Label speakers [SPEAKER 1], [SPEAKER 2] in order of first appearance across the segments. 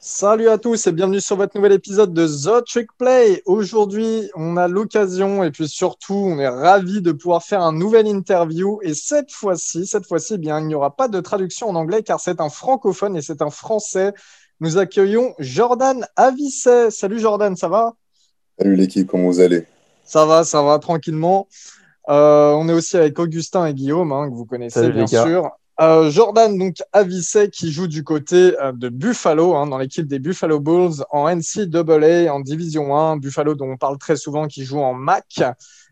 [SPEAKER 1] Salut à tous et bienvenue sur votre nouvel épisode de The Trick Play. Aujourd'hui, on a l'occasion et puis surtout, on est ravi de pouvoir faire un nouvel interview. Et cette fois-ci, cette fois-ci, eh bien, il n'y aura pas de traduction en anglais car c'est un francophone et c'est un français. Nous accueillons Jordan Avisset. Salut Jordan, ça va?
[SPEAKER 2] Salut l'équipe, comment vous allez?
[SPEAKER 1] Ça va, ça va tranquillement. Euh, on est aussi avec Augustin et Guillaume, hein, que vous connaissez
[SPEAKER 3] Salut,
[SPEAKER 1] bien sûr. Euh, Jordan donc Avisset qui joue du côté euh, de Buffalo hein, dans l'équipe des Buffalo Bulls en NCAA en Division 1 Buffalo dont on parle très souvent qui joue en MAC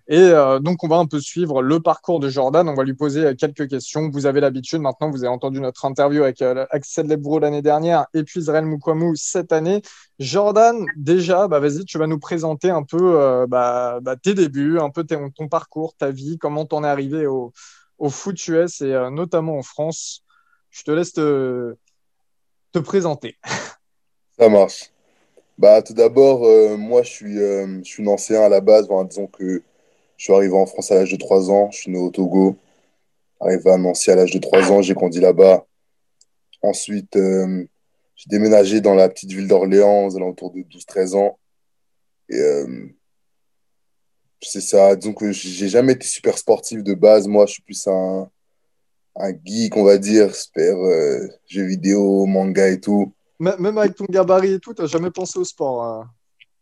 [SPEAKER 1] et euh, donc on va un peu suivre le parcours de Jordan. On va lui poser euh, quelques questions. Vous avez l'habitude maintenant vous avez entendu notre interview avec Axel Lebro l'année dernière et puis Israël Moukouamou cette année. Jordan déjà bah vas-y tu vas nous présenter un peu bah, bah, tes débuts un peu tes- ton parcours ta vie comment t'en es arrivé au au foot US et euh, notamment en France. Je te laisse te, te présenter.
[SPEAKER 2] Ça marche. Bah, tout d'abord, euh, moi, je suis, euh, je suis Nancéen à la base. Disons que je suis arrivé en France à l'âge de 3 ans. Je suis né au Togo. Arrivé à Nancy à l'âge de 3 ans, j'ai grandi là-bas. Ensuite, j'ai déménagé dans la petite ville d'Orléans aux alentours de 12-13 ans. Et c'est ça. Disons que j'ai jamais été super sportif de base. Moi, je suis plus un, un geek, on va dire, super euh, jeux vidéo, manga et tout.
[SPEAKER 1] Même avec ton gabarit et tout, t'as jamais pensé au sport. hein?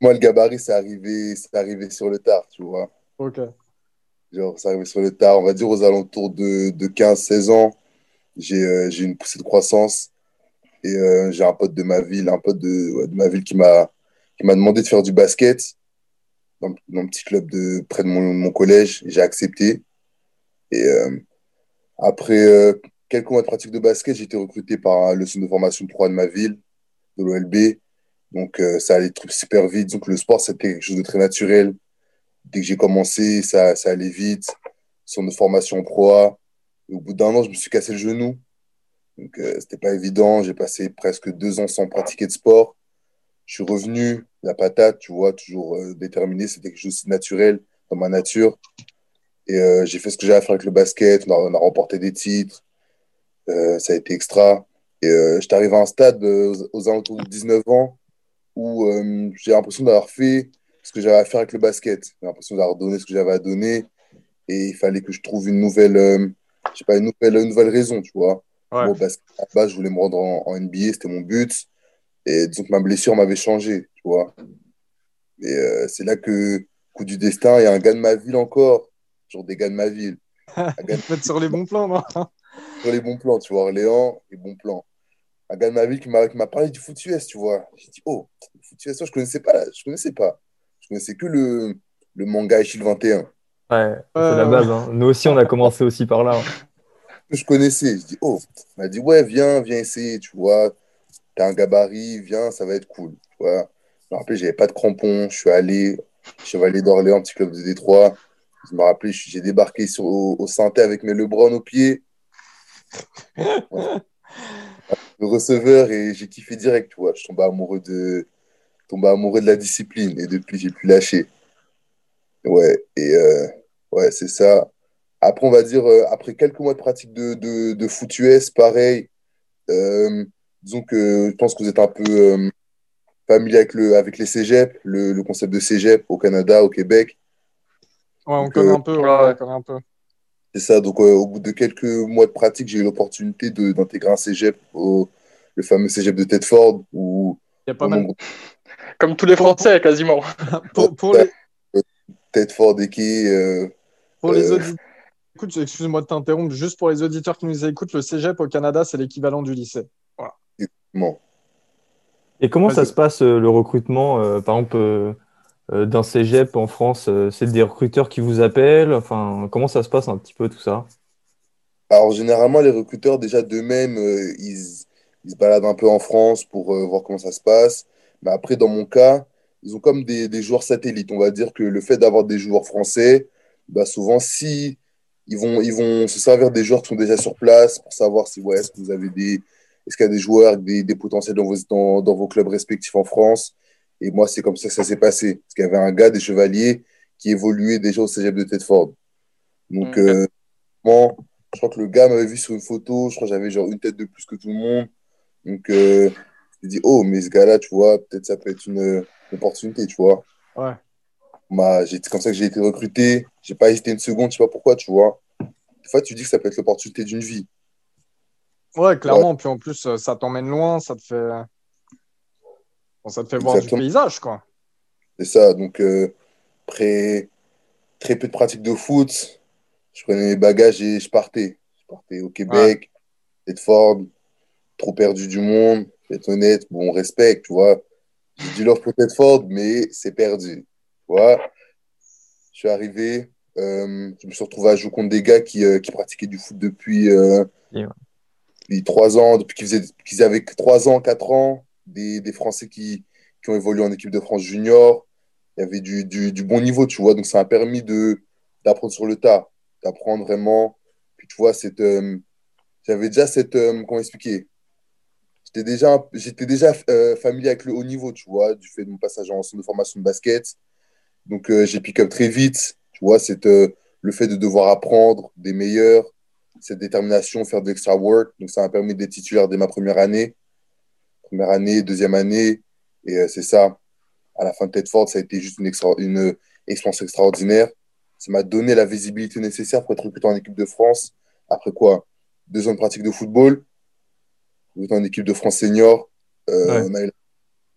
[SPEAKER 2] Moi, le gabarit, c'est arrivé, arrivé sur le tard, tu vois.
[SPEAKER 1] Ok.
[SPEAKER 2] Genre, c'est arrivé sur le tard, on va dire aux alentours de, de 15-16 ans. J'ai euh, j'ai une poussée de croissance et euh, j'ai un pote de ma ville, un pote de, ouais, de ma ville qui m'a demandé de faire du basket dans, dans un petit club de, près de mon, collège. J'ai accepté. Et euh, après euh, quelques mois de pratique de basket, j'ai été recruté par le centre de formation 3 de ma ville, de l'OLB. Donc, euh, ça allait super vite. Donc, le sport, c'était quelque chose de très naturel. Dès que j'ai commencé, ça, ça allait vite. Centre de formation pro A. Au bout d'un an, je me suis cassé le genou. Donc, euh, c'était pas évident. J'ai passé presque deux ans sans pratiquer de sport. Je suis revenu, la patate, tu vois, toujours euh, déterminé. C'était quelque chose de naturel dans ma nature. Et euh, j'ai fait ce que j'avais à faire avec le basket. On a, on a remporté des titres. Euh, ça a été extra. Et euh, j'étais arrivé à un stade aux, aux alentours de 19 ans où j'ai l'impression d'avoir fait ce que j'avais à faire avec le basket. J'ai l'impression d'avoir donné ce que j'avais à donner. Et il fallait que je trouve une nouvelle, je sais pas, une nouvelle, une nouvelle raison, tu vois.
[SPEAKER 1] Ouais.
[SPEAKER 2] Au basket, base, je voulais me rendre en, en NBA, c'était mon but. Et disons que ma blessure m'avait changé, tu vois. Et euh, c'est là que, coup du destin, il y a un gars de ma ville encore, genre des gars de ma ville, un gars
[SPEAKER 1] Faut être sur les bons plans, non?
[SPEAKER 2] Sur les bons plans, tu vois, Orléans, les bons plans. Un gars de ma ville qui m'a parlé du foot US, tu vois. J'ai dit, oh, le foot US, je connaissais pas, je connaissais pas. Je connaissais que le, le manga Echille 21.
[SPEAKER 3] Ouais, c'est
[SPEAKER 1] Euh,
[SPEAKER 3] la base. hein. Nous aussi, on a commencé aussi par là. hein.
[SPEAKER 2] Je connaissais. Je dis, oh, il m'a dit, ouais, viens, viens essayer, tu vois. T'as un gabarit, viens, ça va être cool, tu vois. Je me rappelle, j'avais pas de crampons, je suis allé, Chevalier d'Orléans, petit club de Détroit. Je me rappelle, j'ai débarqué sur, au, au synthé avec mes Lebron au pied. le receveur et j'ai kiffé direct, tu vois. Je tombais amoureux de, tombé amoureux de la discipline et depuis, j'ai plus lâché. Ouais, et euh, ouais, c'est ça. Après, on va dire, euh, après quelques mois de pratique de, de, de foot US, pareil, euh, disons que je pense que vous êtes un peu euh, familier avec, le, avec les cégeps, le, le concept de cégep au Canada, au Québec.
[SPEAKER 1] Ouais, on
[SPEAKER 2] Donc,
[SPEAKER 1] connaît
[SPEAKER 2] euh,
[SPEAKER 1] un peu. ouais,
[SPEAKER 3] ouais.
[SPEAKER 1] on connaît un peu.
[SPEAKER 2] C'est ça, donc euh, au bout de quelques mois de pratique, j'ai eu l'opportunité d'intégrer un cégep, au, le fameux cégep de Tedford, où
[SPEAKER 1] Il y a pas mal.
[SPEAKER 2] nombre
[SPEAKER 4] Comme tous les Français, quasiment.
[SPEAKER 1] Pour, pour les,
[SPEAKER 2] Tedford et qui, euh,
[SPEAKER 1] pour les
[SPEAKER 2] Euh,
[SPEAKER 1] auditeurs. Écoute, excuse-moi de t'interrompre. Juste pour les auditeurs qui nous écoutent, le cégep au Canada, c'est l'équivalent du lycée.
[SPEAKER 2] Bon,
[SPEAKER 3] Et comment ça se passe euh, le recrutement, euh, par exemple, euh, euh, d'un cégep en France? c'est des recruteurs qui vous appellent? Enfin, comment ça se passe un petit peu tout ça?
[SPEAKER 2] Alors, généralement, les recruteurs, déjà d'eux-mêmes, ils, ils se baladent un peu en France pour voir comment ça se passe. Mais après, dans mon cas, ils ont comme des, des joueurs satellites. On va dire que le fait d'avoir des joueurs français, bah souvent, si ils vont, ils vont se servir des joueurs qui sont déjà sur place pour savoir si, ouais, est-ce que vous avez des, est-ce qu'il y a des joueurs des, des potentiels dans vos, dans, dans vos clubs respectifs en France? Et moi, c'est comme ça que ça s'est passé. Parce qu'il y avait un gars des Chevaliers qui évoluait déjà au cégep de Tedford. Donc, euh, bon, je crois que le gars m'avait vu sur une photo. Je crois que j'avais genre une tête de plus que tout le monde. Donc, euh, j'ai dit, oh, mais ce gars-là, tu vois, peut-être ça peut être une, une opportunité, tu vois.
[SPEAKER 1] Ouais.
[SPEAKER 2] Bah, c'est comme ça que j'ai été recruté. J'ai pas hésité une seconde, je sais pas pourquoi, tu vois. Des fois, tu dis que ça peut être l'opportunité d'une vie.
[SPEAKER 1] Ouais, clairement. Puis en plus, euh, ça t'emmène loin, ça te fait, bon, ça te fait voir du paysage, quoi.
[SPEAKER 2] C'est ça. Donc, euh, après très peu de pratique de foot, je prenais mes bagages et je partais. Je partais au Québec, Bedford, trop perdu du monde, être honnête. Bon, on respecte, tu vois. J'ai du love pour Bedford, mais c'est perdu. Tu vois. Je suis arrivé, euh, je me suis retrouvé à jouer contre des gars qui, euh, qui pratiquaient du foot depuis, euh,
[SPEAKER 3] ouais.
[SPEAKER 2] Depuis 3 ans, depuis qu'ils avaient 3 ans, 4 ans, des, Français qui, ont évolué en équipe de France junior. Il y avait du, bon niveau, tu vois. Donc, ça m'a permis d'apprendre sur le tas, d'apprendre vraiment. Puis, tu vois, euh, j'avais déjà cette. euh, comment expliquer? J'étais déjà, euh, familier avec le haut niveau, tu vois, du fait de mon passage en centre de formation de basket. Donc, j'ai pick up très vite, tu vois, c'est le fait de devoir apprendre des meilleurs, cette détermination, faire de l'extra work. Donc, ça m'a permis d'être titulaire dès ma première année. Première année, deuxième année. Et euh, c'est ça. À la fin de Tedford, ça a été juste une, extra- une expérience extraordinaire. Ça m'a donné la visibilité nécessaire pour être recruté en équipe de France. Après quoi Deux ans de pratique de football. Recruté en équipe de France senior. Euh,
[SPEAKER 3] Ouais.
[SPEAKER 2] on, a,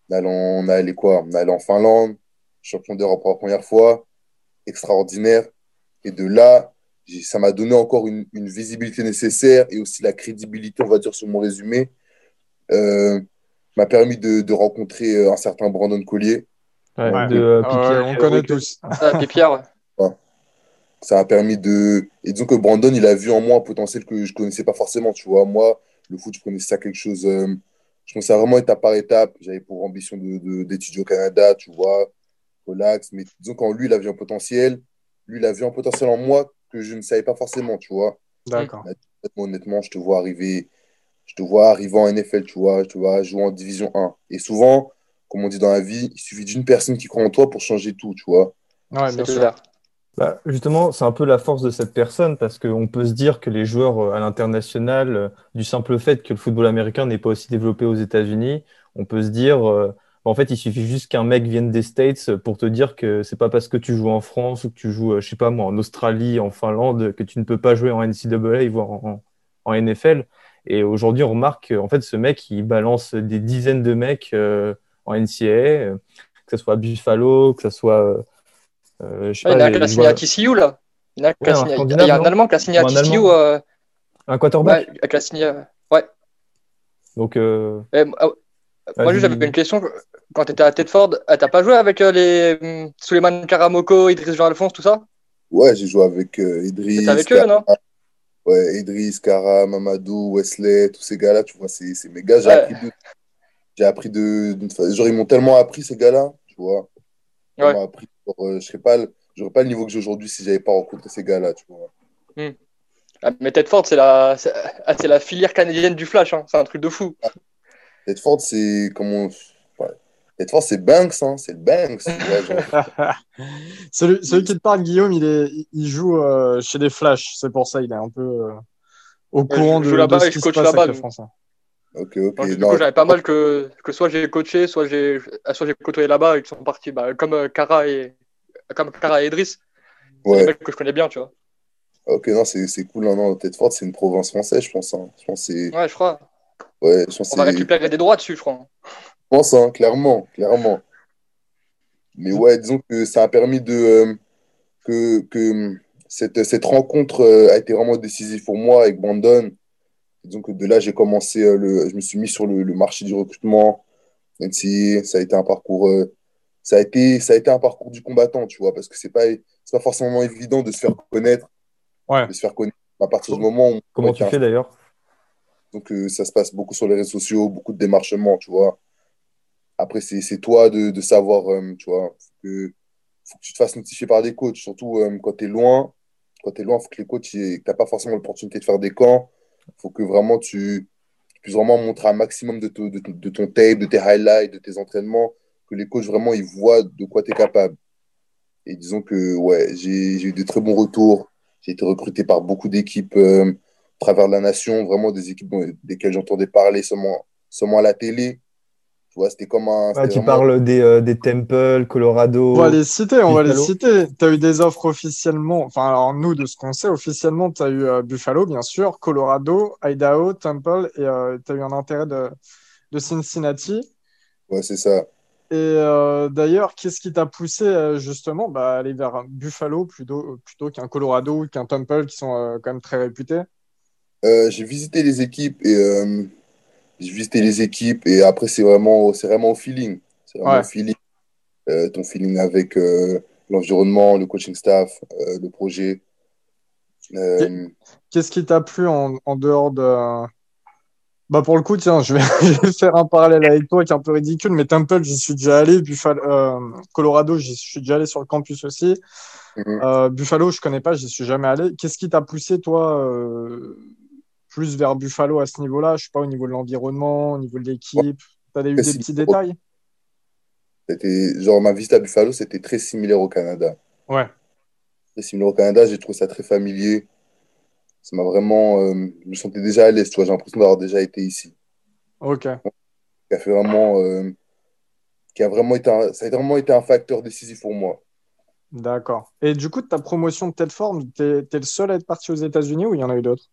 [SPEAKER 2] on, a allé, en- on a allé quoi? On a allé en Finlande. Champion d'Europe pour la première fois. Extraordinaire. Et de là, ça m'a donné encore une, une visibilité nécessaire et aussi la crédibilité, on va dire, sur mon résumé. Euh, m'a permis de, de rencontrer euh, un certain Brandon Collier.
[SPEAKER 3] Ouais,
[SPEAKER 1] Ouais.
[SPEAKER 3] de euh,
[SPEAKER 1] Ah
[SPEAKER 3] Piquet,
[SPEAKER 1] on connaît tous.
[SPEAKER 4] Ah, Pierre, ouais.
[SPEAKER 2] Ça a permis de. Et disons que Brandon, il a vu en moi un potentiel que je connaissais pas forcément, tu vois. Moi, le foot, je connaissais ça quelque chose. euh, je pensais vraiment étape par étape. J'avais pour ambition de, de- d'étudier au Canada, tu vois. Relax. Mais disons qu'en lui, il a vu un potentiel. Lui, il a vu un potentiel en moi que je ne savais pas forcément, tu vois.
[SPEAKER 1] D'accord.
[SPEAKER 2] Honnêtement, je te vois arriver. Je te vois arriver en NFL, tu vois. Je te vois jouer en Division 1. Et souvent, comme on dit dans la vie, il suffit d'une personne qui croit en toi pour changer tout, tu vois.
[SPEAKER 1] Ouais, bien sûr.
[SPEAKER 3] Bah, justement, c'est un peu la force de cette personne parce qu'on peut se dire que les joueurs euh, à l'international, euh, du simple fait que le football américain n'est pas aussi développé aux États-Unis, on peut se dire, euh, en fait, il suffit juste qu'un mec vienne des States pour te dire que c'est pas parce que tu joues en France ou que tu joues, euh, je sais pas moi, en Australie, en Finlande, que tu ne peux pas jouer en NCAA, voire en, en NFL. Et aujourd'hui, on remarque qu'en fait, ce mec, il balance des dizaines de mecs euh, en NCAA, euh, que ce soit à Buffalo, que ce soit. euh, je sais
[SPEAKER 4] Ah, il y en
[SPEAKER 3] pas,
[SPEAKER 4] a
[SPEAKER 3] les
[SPEAKER 4] à TCU, là. Il y a,
[SPEAKER 3] Ouais, un
[SPEAKER 4] signé- il y
[SPEAKER 3] Scandinave,
[SPEAKER 4] a un
[SPEAKER 3] non
[SPEAKER 4] Allemand qui a signé à
[SPEAKER 3] un
[SPEAKER 4] TCU. Euh,
[SPEAKER 3] Un quarterback.
[SPEAKER 4] ouais, qui a signé. euh, Ouais.
[SPEAKER 3] Donc, euh,
[SPEAKER 4] Et, euh, moi, juste, j'avais une question. Quand tu étais à Tedford, euh, t'as pas joué avec euh, les hum, Suleiman Karamoko, Idriss Jean-Alphonse, tout ça?
[SPEAKER 2] Ouais, j'ai joué avec euh, Idriss.
[SPEAKER 4] T'étais avec eux, non?
[SPEAKER 2] Ouais, Idriss, Kara, Mamadou, Wesley, tous ces gars-là, tu vois, c'est c'est mes gars, j'ai
[SPEAKER 4] Ouais.
[SPEAKER 2] appris de. J'ai appris de. Genre, ils m'ont tellement appris, ces gars-là, tu vois. Ils
[SPEAKER 4] Ouais.
[SPEAKER 2] m'ont appris. Genre, euh, je serais pas, le- j'aurais pas le niveau que j'ai aujourd'hui si j'avais pas rencontré ces gars-là, tu vois.
[SPEAKER 4] Ah, Mais Tedford, c'est la... c'est ah, c'est la filière canadienne du flash. hein. C'est un truc de fou.
[SPEAKER 2] Tedford, c'est. Comment. Ouais. Tedford, c'est Banks, hein, c'est le Banks,
[SPEAKER 1] celui, celui qui te parle, Guillaume, il, est, il joue euh, chez les Flash. C'est pour ça il est un peu euh, au
[SPEAKER 4] je
[SPEAKER 1] courant de,
[SPEAKER 4] là-bas
[SPEAKER 1] de ce
[SPEAKER 4] et je
[SPEAKER 1] qui se
[SPEAKER 4] coach
[SPEAKER 1] passe
[SPEAKER 4] là-bas,
[SPEAKER 1] avec les
[SPEAKER 4] donc.
[SPEAKER 1] Français.
[SPEAKER 2] Ok, ok.
[SPEAKER 4] Donc, du
[SPEAKER 2] non,
[SPEAKER 4] coup, j'avais pas mal que, que soit j'ai coaché, soit j'ai soit j'ai côtoyé là-bas et qui sont partis, bah, comme euh, Kara et comme Kara et Idriss.
[SPEAKER 2] Ouais.
[SPEAKER 4] mecs que je connais bien, tu vois.
[SPEAKER 2] Ok, non, c'est c'est cool. Non, non, Tedford, c'est une province française, je pense. hein. Je pense c'est.
[SPEAKER 4] Ouais, je crois.
[SPEAKER 2] Ouais,
[SPEAKER 4] On va récupérer des droits dessus, je crois.
[SPEAKER 2] Je pense, hein, clairement, clairement. Mais ouais, disons que ça a permis de euh, que, que cette, cette rencontre euh, a été vraiment décisive pour moi avec Brandon. Disons que de là, j'ai commencé euh, le, je me suis mis sur le, le marché du recrutement. Même si ça a été un parcours, euh, ça a été, ça a été un parcours du combattant, tu vois, parce que c'est pas, c'est pas forcément évident de se faire connaître,
[SPEAKER 1] Ouais.
[SPEAKER 2] de se faire connaître à partir du moment où
[SPEAKER 3] comment tu fais d'ailleurs?
[SPEAKER 2] Donc, euh, ça se passe beaucoup sur les réseaux sociaux, beaucoup de démarchements, tu vois. Après, c'est toi de, savoir, euh, tu vois, faut que, faut que tu te fasses notifier par des coachs, surtout euh, quand tu es loin. Quand tu es loin, faut que les coachs, tu n'as pas forcément l'opportunité de faire des camps. Il faut que vraiment tu, tu puisses vraiment montrer un maximum de, de, de ton tape, de tes highlights, de tes entraînements, que les coachs vraiment ils voient de quoi tu es capable. Et disons que ouais, j'ai eu de très bons retours. J'ai été recruté par beaucoup d'équipes travers la nation, vraiment des équipes dont- desquelles j'entendais parler seulement, seulement à la télé. vois, c'était comme un.
[SPEAKER 3] Tu
[SPEAKER 2] vraiment-
[SPEAKER 3] parles des, euh, des Temple, Colorado.
[SPEAKER 1] On va les citer, on va les citer. Tu as eu des offres officiellement, enfin, alors nous, de ce qu'on sait, officiellement, tu as eu euh, Buffalo, bien sûr, Colorado, Idaho, Temple, et tu as eu un intérêt de, de Cincinnati.
[SPEAKER 2] Ouais, c'est ça.
[SPEAKER 1] Et euh, d'ailleurs, qu'est-ce qui t'a poussé euh, justement bah, à aller vers Buffalo plutôt, plutôt qu'un Colorado ou qu'un Temple qui sont euh, quand même très réputés?
[SPEAKER 2] Euh, j'ai visité les équipes et euh, j'ai visité les équipes et après c'est vraiment c'est vraiment au feeling. C'est vraiment
[SPEAKER 1] Ouais.
[SPEAKER 2] au feeling. Euh, ton feeling avec l'environnement, le coaching staff, le projet.
[SPEAKER 1] Qu'est-ce qui t'a plu en, en dehors de. Bah pour le coup, tiens, je vais, je vais faire un parallèle avec toi qui est un peu ridicule, mais Temple, j'y suis déjà allé. Buffalo, Colorado, j'y suis déjà allé sur le campus aussi.
[SPEAKER 2] mhm.
[SPEAKER 1] Buffalo, je connais pas, j'y suis jamais allé. Qu'est-ce qui t'a poussé, toi, plus vers Buffalo à ce niveau-là? Je sais pas, au niveau de l'environnement, au niveau de l'équipe. T'as eu des petits détails?
[SPEAKER 2] C'était genre ma visite à Buffalo, c'était très similaire au Canada.
[SPEAKER 1] Ouais.
[SPEAKER 2] Très similaire au Canada, j'ai trouvé ça très familier. Ça m'a vraiment, euh, je me sentais déjà à l'aise, tu vois. J'ai l'impression d'avoir déjà été ici.
[SPEAKER 1] Ok.
[SPEAKER 2] Qui a fait vraiment, euh, qui a vraiment été, un- ça a vraiment été un facteur décisif pour moi.
[SPEAKER 1] D'accord. Et du coup, ta promotion de telle forme, t'es, t'es le seul à être parti aux États-Unis ou il y en a eu d'autres?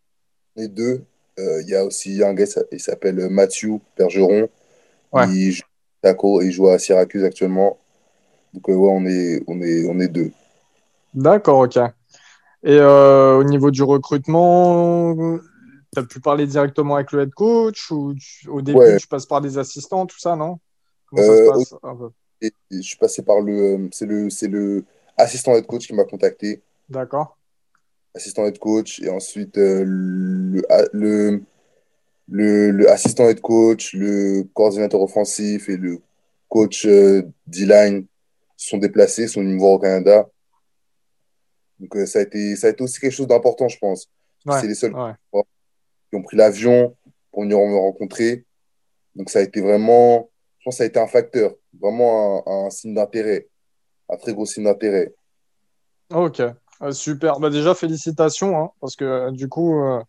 [SPEAKER 2] Les deux, euh, il y a aussi un gars, il s'appelle Mathieu Bergeron.
[SPEAKER 1] Ouais.
[SPEAKER 2] Il joue à Taco et il joue à Syracuse actuellement. Donc, euh, ouais, on est, on est, on est deux.
[SPEAKER 1] D'accord, ok. Et euh, au niveau du recrutement, tu as pu parler directement avec le head coach ou tu- au début
[SPEAKER 2] Ouais.
[SPEAKER 1] tu passes par des assistants, tout ça, non? Comment ça se passe
[SPEAKER 2] Et, et je suis passé par le, c'est le, c'est le assistant head coach qui m'a contacté.
[SPEAKER 1] D'accord.
[SPEAKER 2] Assistant head coach et ensuite euh, le, le, le, le assistant head coach, le coordinateur offensif et le coach euh, D-line sont déplacés, sont venus me voir au Canada. Donc euh, ça a été, ça a été aussi quelque chose d'important, je pense.
[SPEAKER 1] Ouais,
[SPEAKER 2] C'est les seuls
[SPEAKER 1] ouais.
[SPEAKER 2] qui ont pris l'avion pour venir me rencontrer. Donc ça a été vraiment, je pense que ça a été un facteur, vraiment un, un signe d'intérêt, un très gros signe d'intérêt.
[SPEAKER 1] Ok, Euh, super. Bah, déjà, félicitations, hein, parce que euh, du coup, euh,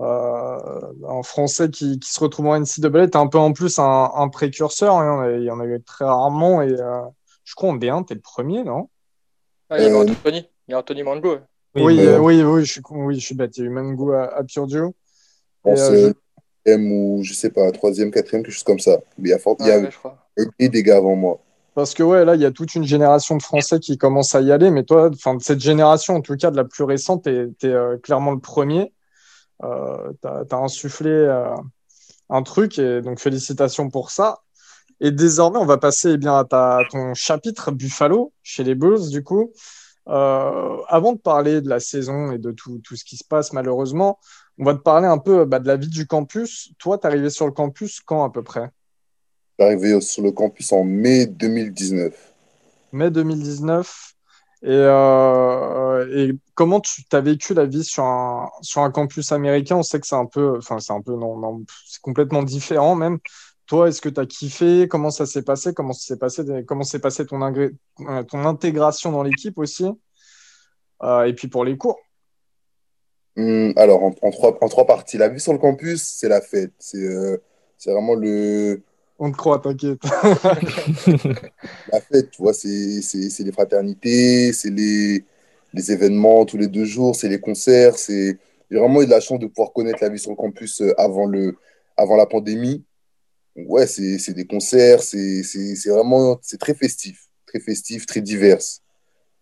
[SPEAKER 1] euh, un Français qui, qui se retrouve en NCAA, tu un peu en plus un, un précurseur. hein, il y en a eu très rarement. Et euh, je crois en D1, tu es le premier, non?
[SPEAKER 4] Ah, il y a
[SPEAKER 2] Euh,
[SPEAKER 4] Anthony. Il y a Anthony Mango.
[SPEAKER 1] Oui, oui, oui, je suis, con- oui, je suis bête. Il y a eu Mango à, à Purdue.
[SPEAKER 2] Je pense
[SPEAKER 1] Et, euh,
[SPEAKER 2] euh, troisième ou je sais pas, troisième, quatrième, quelque chose comme ça. Mais il y a, fort- il y a
[SPEAKER 4] Ouais, ouais, je crois.
[SPEAKER 2] eu des gars avant moi.
[SPEAKER 1] Parce que ouais, là, il y a toute une génération de Français qui commence à y aller, mais toi, enfin, cette génération, en tout cas de la plus récente, t'es, t'es euh, clairement le premier. Euh, t'as, t'as insufflé euh, un truc, et donc félicitations pour ça. Et désormais, on va passer eh bien, à, ton chapitre Buffalo chez les Bulls, du coup. Avant de parler de la saison et de tout, tout ce qui se passe, malheureusement, on va te parler un peu bah, de la vie du campus. Toi, t'es arrivé sur le campus quand à peu près?
[SPEAKER 2] Arrivé sur le campus en mai 2019.
[SPEAKER 1] mai 2019. Et, euh, et comment tu as vécu la vie sur un, sur un campus américain? On sait que c'est un peu, enfin, c'est un peu, non, non, c'est complètement différent même. Toi, est-ce que tu as kiffé? Comment ça s'est passé? Comment s'est passé, comment s'est passé ton, ingré- euh, ton intégration dans l'équipe aussi? Euh, et puis pour les cours.
[SPEAKER 2] Hum, alors, en, en trois, en trois parties. La vie sur le campus, c'est la fête. C'est euh, c'est vraiment le,
[SPEAKER 1] On te croit, t'inquiète.
[SPEAKER 2] la fête, tu vois. C'est les fraternités, c'est les, les événements tous les deux jours, c'est les concerts. c'est J'ai vraiment eu de la chance de pouvoir connaître la vie sur le campus euh, avant, le, avant la pandémie. Ouais, c'est des concerts, c'est vraiment c'est très festif. Très festif, très divers.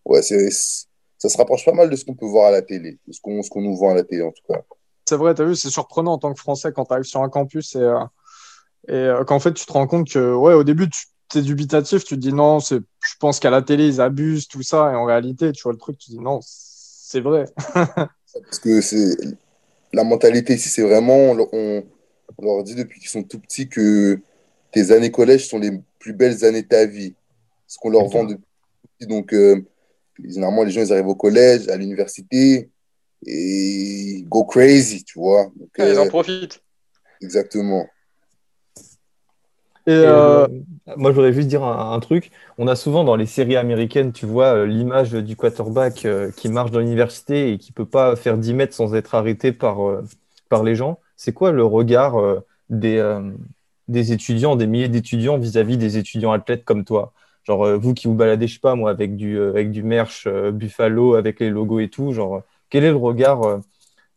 [SPEAKER 2] Ouais, ça se rapproche pas mal de ce qu'on peut voir à la télé, de ce qu'on ce qu'on nous vend à la télé en tout cas.
[SPEAKER 1] C'est vrai, tu as vu, c'est surprenant en tant que Français quand tu arrives sur un campus et, euh, et euh, qu'en fait, tu te rends compte que, ouais, au début, tu es dubitatif, tu te dis non, c'est, je pense qu'à la télé, ils abusent, tout ça, et en réalité, tu vois le truc, tu dis non, c'est vrai.
[SPEAKER 2] Parce que c'est la mentalité ici, c'est vraiment, on, leur- on- on leur dit depuis qu'ils sont tout petits que tes années collège sont les plus belles années de ta vie. Ce qu'on leur vend depuis tout petit. Donc, euh, généralement, les gens, ils arrivent au collège, à l'université, et ils go crazy, tu vois. Donc,
[SPEAKER 4] Ah, ils
[SPEAKER 2] euh,
[SPEAKER 4] en profitent.
[SPEAKER 2] exactement.
[SPEAKER 1] Et euh,
[SPEAKER 3] euh, moi, je voudrais juste dire un, un truc. On a souvent dans les séries américaines, tu vois, euh, l'image du quarterback qui marche dans l'université et qui peut pas faire 10 mètres sans être arrêté par, par les gens. C'est quoi le regard des, des étudiants, des milliers d'étudiants vis-à-vis des étudiants athlètes comme toi? Genre, vous qui vous baladez, je sais pas, moi, avec du, avec du merch Buffalo, avec les logos et tout, genre, quel est le regard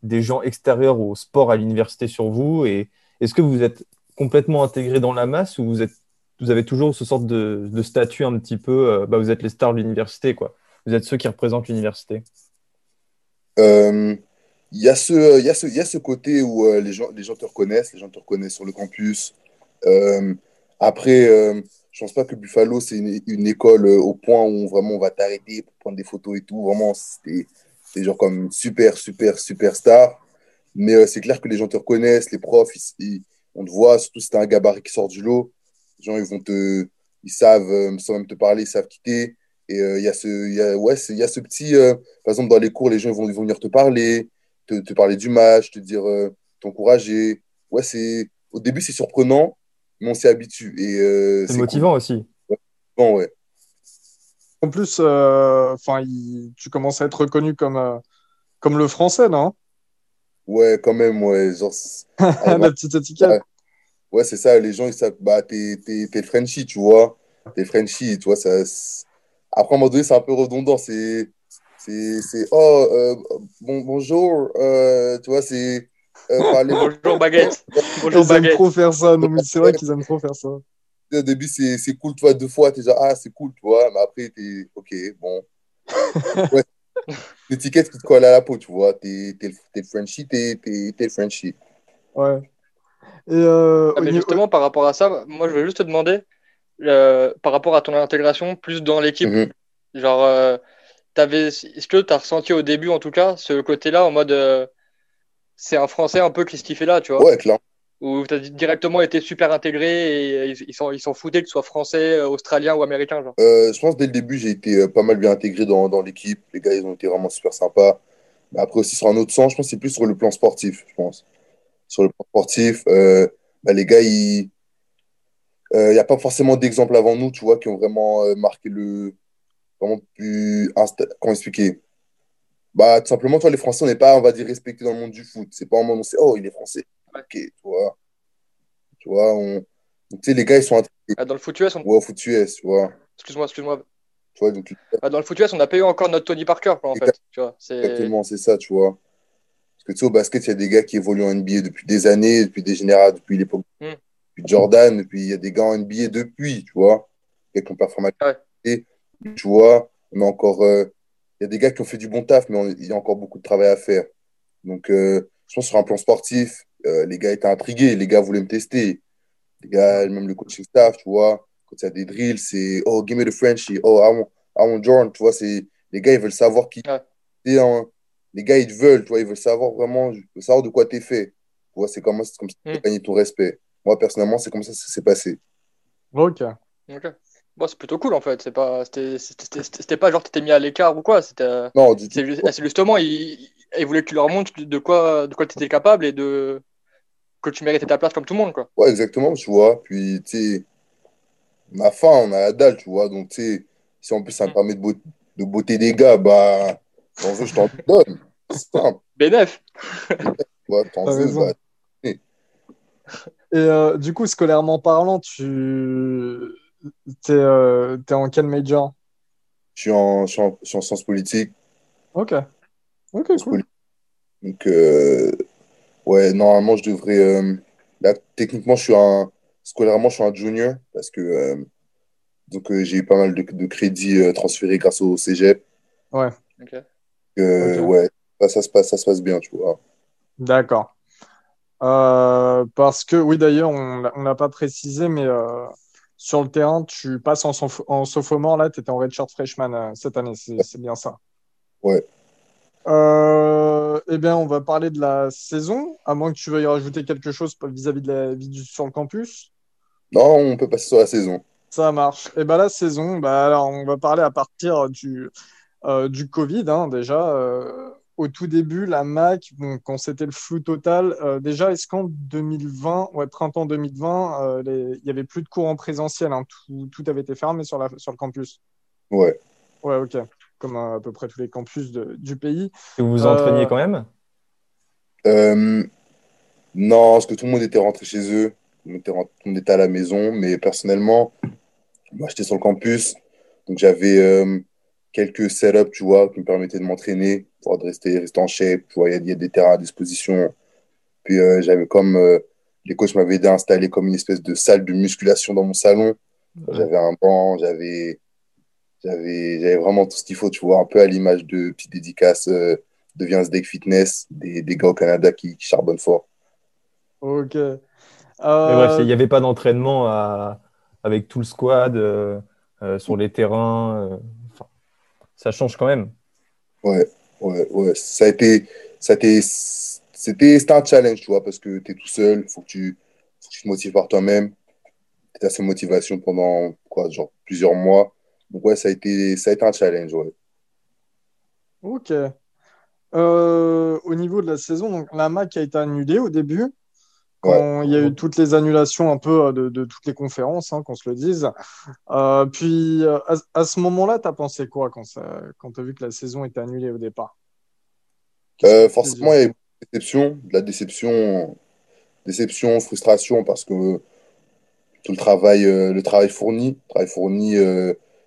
[SPEAKER 3] des gens extérieurs au sport à l'université sur vous? Et est-ce que vous êtes complètement intégré dans la masse ou vous, êtes, vous avez toujours ce sorte de, de statut un petit peu, bah, vous êtes les stars de l'université, quoi Vous êtes ceux qui représentent l'université
[SPEAKER 2] Il y, ce, y, a ce, y a ce côté où les, gens, les gens te reconnaissent, les gens te reconnaissent sur le campus. après, je pense pas que Buffalo, c'est une, école euh, au point où vraiment on va t'arrêter pour prendre des photos et tout. Vraiment, c'était genre comme super, super, super star. Mais euh, c'est clair que les gens te reconnaissent, les profs, on te voit, surtout si tu un gabarit qui sort du lot. Les gens, ils vont te. Ils savent, euh, sans même te parler, ils savent quitter. Et il y, a ce, y, a, ouais, y a ce petit. par exemple, dans les cours, les gens ils vont, ils vont venir te parler, te, te parler du match, te dire, t'encourager. Ouais, c'est. Au début, c'est surprenant, mais on s'y habitue. Et,
[SPEAKER 3] euh, c'est motivant aussi.
[SPEAKER 2] Bon, ouais.
[SPEAKER 1] En plus, euh, enfin, tu commences à être reconnu comme, euh, comme le français, non?
[SPEAKER 2] Ouais, quand même, ouais. Genre,
[SPEAKER 1] La petite étiquette.
[SPEAKER 2] Ouais, c'est ça. Les gens, ils savent, bah, t'es, t'es, t'es Frenchie, tu vois. T'es Frenchie, tu vois. Ça, Après, à un moment donné, c'est un peu redondant. C'est, c'est, c'est oh, bon, bonjour. tu vois, c'est
[SPEAKER 4] euh, Bonjour baguette.
[SPEAKER 1] Bonjour ils aiment trop faire ça. Non, mais c'est vrai qu'ils aiment trop faire ça.
[SPEAKER 2] Au début, c'est cool, tu vois, deux fois, t'es genre, ah, c'est cool, tu vois, mais après, t'es, ok, bon. ouais. L'étiquette qui te colle à la peau, tu vois, t'es es, Frenchie, t'es es, Frenchie.
[SPEAKER 1] Ouais. Et euh,
[SPEAKER 4] ah, mais justement, par rapport à ça, moi, je veux juste te demander, euh, par rapport à ton intégration, plus dans l'équipe, mm-hmm. genre, euh, est-ce que tu as ressenti au début, en tout cas, ce côté-là, en mode c'est un Français un peu qui se kiffait là, tu vois?
[SPEAKER 2] Ouais, clair.
[SPEAKER 4] Où tu as directement été super intégré et ils s'en sont foutés que tu sois français, euh, australien ou américain. Genre.
[SPEAKER 2] Euh, je pense dès le début, j'ai été euh, pas mal bien intégré dans, l'équipe. Les gars, ils ont été vraiment super sympas. Après aussi, sur un autre sens, je pense que c'est plus sur le plan sportif, je pense. Sur le plan sportif, bah, les gars, il n'y a pas forcément d'exemples avant nous, tu vois, qui ont vraiment marqué le. Vraiment pu. Comment expliquer? Bah, tout simplement, toi, les Français, on n'est pas, on va dire, respectés dans le monde du foot. C'est pas moment où on sait, oh, il est français. Ok, tu vois. Tu vois, on... tu sais, les gars, ils sont
[SPEAKER 4] ah, dans le foot US, on...
[SPEAKER 2] Ouais, au foot US, tu vois.
[SPEAKER 4] Excuse-moi, excuse-moi.
[SPEAKER 2] Tu vois, donc...
[SPEAKER 4] ah, dans le foot US, on a payé encore notre Tony Parker, quoi, en fait. Tu vois,
[SPEAKER 2] Exactement, c'est ça, tu vois. Parce que tu sais, au basket, il y a des gars qui évoluent en NBA depuis des années, depuis des générations, depuis l'époque. Hmm. Depuis Jordan, depuis il y a des gars en NBA depuis, tu vois. Et qui ont performé. Et, tu vois, on a encore. Euh, il y a des gars qui ont fait du bon taf, mais il y a encore beaucoup de travail à faire. Donc, euh, je pense sur un plan sportif, euh, les gars étaient intrigués, les gars voulaient me tester. Les gars, même le coaching staff, tu vois, quand il y a des drills, c'est oh, give me the Frenchie, oh, I want, I want Jordan, tu vois, c'est les gars, ils veulent savoir qui ouais. Hein. Les gars, ils veulent, tu vois, ils veulent savoir vraiment, savoir de quoi tu es fait. Tu vois, c'est comme, comme ça que tu as gagné ton respect. Moi, personnellement, c'est comme ça que ça s'est passé.
[SPEAKER 1] Ok.
[SPEAKER 4] Ok. Bon, c'est plutôt cool en fait. C'est pas, c'était pas genre t'étais mis à l'écart ou quoi. C'était.
[SPEAKER 2] Non, du
[SPEAKER 4] C'est justement, il, il, voulait que tu leur montres de quoi, de quoi tu étais capable et de que tu méritais ta place comme tout le monde quoi.
[SPEAKER 2] Ouais, exactement. Tu vois. Puis tu sais, on a faim, on a la dalle, tu vois. Donc tu sais, si en plus ça me mm. permet de, de botter des gars, bah, t'en veux, je t'en donne. C'est simple.
[SPEAKER 4] Bénef.
[SPEAKER 2] ouais, t'en veux, bah.
[SPEAKER 1] Et euh, du coup, scolairement parlant, tu T'es euh, es en quel major?
[SPEAKER 2] Je suis en, je, suis en, sciences politiques.
[SPEAKER 1] Ok. Ok, cool.
[SPEAKER 2] Donc, euh, ouais, normalement, je devrais. Euh, là, techniquement, je suis un. Scolairement, je suis un junior parce que euh, donc j'ai eu pas mal de, de crédits transférés grâce au cégep.
[SPEAKER 1] Ouais.
[SPEAKER 2] Ok. Ouais, ça, se passe, ça se passe bien, tu vois.
[SPEAKER 1] D'accord. parce que, oui, d'ailleurs, on ne l'a pas précisé, mais sur le terrain, tu passes en, en sophomore, là, tu étais en redshirt freshman euh, cette année, c'est bien ça.
[SPEAKER 2] Ouais.
[SPEAKER 1] Euh, eh bien, on va parler de la saison, à moins que tu veuilles rajouter quelque chose vis-à-vis de la vie du, sur le campus.
[SPEAKER 2] Non, on peut passer sur la saison.
[SPEAKER 1] Ça marche. Et eh bien, la saison, bah, alors, on va parler à partir du, euh, du Covid, hein, déjà au tout début, la Mac, quand c'était le flou total, euh, déjà, est-ce qu'en 2020, ouais, printemps 2020, euh, il n'y avait plus de cours en présentiel hein, tout, tout, avait été fermé sur, la, sur le campus?
[SPEAKER 2] Ouais.
[SPEAKER 1] Ouais, ok. Comme à, peu près tous les campus du pays.
[SPEAKER 3] Et vous vous entraîniez euh, quand même?
[SPEAKER 2] Non, parce que tout le monde était rentré chez eux. on était, on était à la maison, mais personnellement, moi, j'étais sur le campus, donc j'avais euh, quelques setups, tu vois, qui me permettaient de m'entraîner, pour rester, rester en shape, tu vois, il y, a des terrains à disposition. Puis euh, j'avais comme, euh, les coachs m'avaient aidé à installer comme une espèce de salle de musculation dans mon salon. J'avais un banc, j'avais j'avais vraiment tout ce qu'il faut, tu vois, un peu à l'image de petites dédicaces de Viens Deck Fitness, des, des, gars au Canada qui, qui charbonnent fort.
[SPEAKER 1] Ok.
[SPEAKER 3] bref, il n'y avait pas d'entraînement à avec tout le squad euh, euh, sur les terrains. Euh, ça change quand même.
[SPEAKER 2] Ouais, ouais, ouais. Ça a été, ça a été, c'était un challenge, tu vois, parce que tu es tout seul, il faut que tu, te motives par toi-même. Tu as cette motivation pendant quoi, genre plusieurs mois. Donc, ouais, ça a été, ça a été un challenge, ouais.
[SPEAKER 1] Ok. au niveau de la saison, donc, la MAC a été annulée au début quand il y a eu toutes les annulations un peu euh, de, toutes les conférences, hein, qu'on se le dise. Euh, puis euh, à, ce moment-là, tu as pensé quoi quand, quand tu as vu que la saison était annulée au départ?
[SPEAKER 2] Forcément, il y a eu de déception, de la déception, déception, frustration, parce que tout le travail, le travail fourni, travail fourni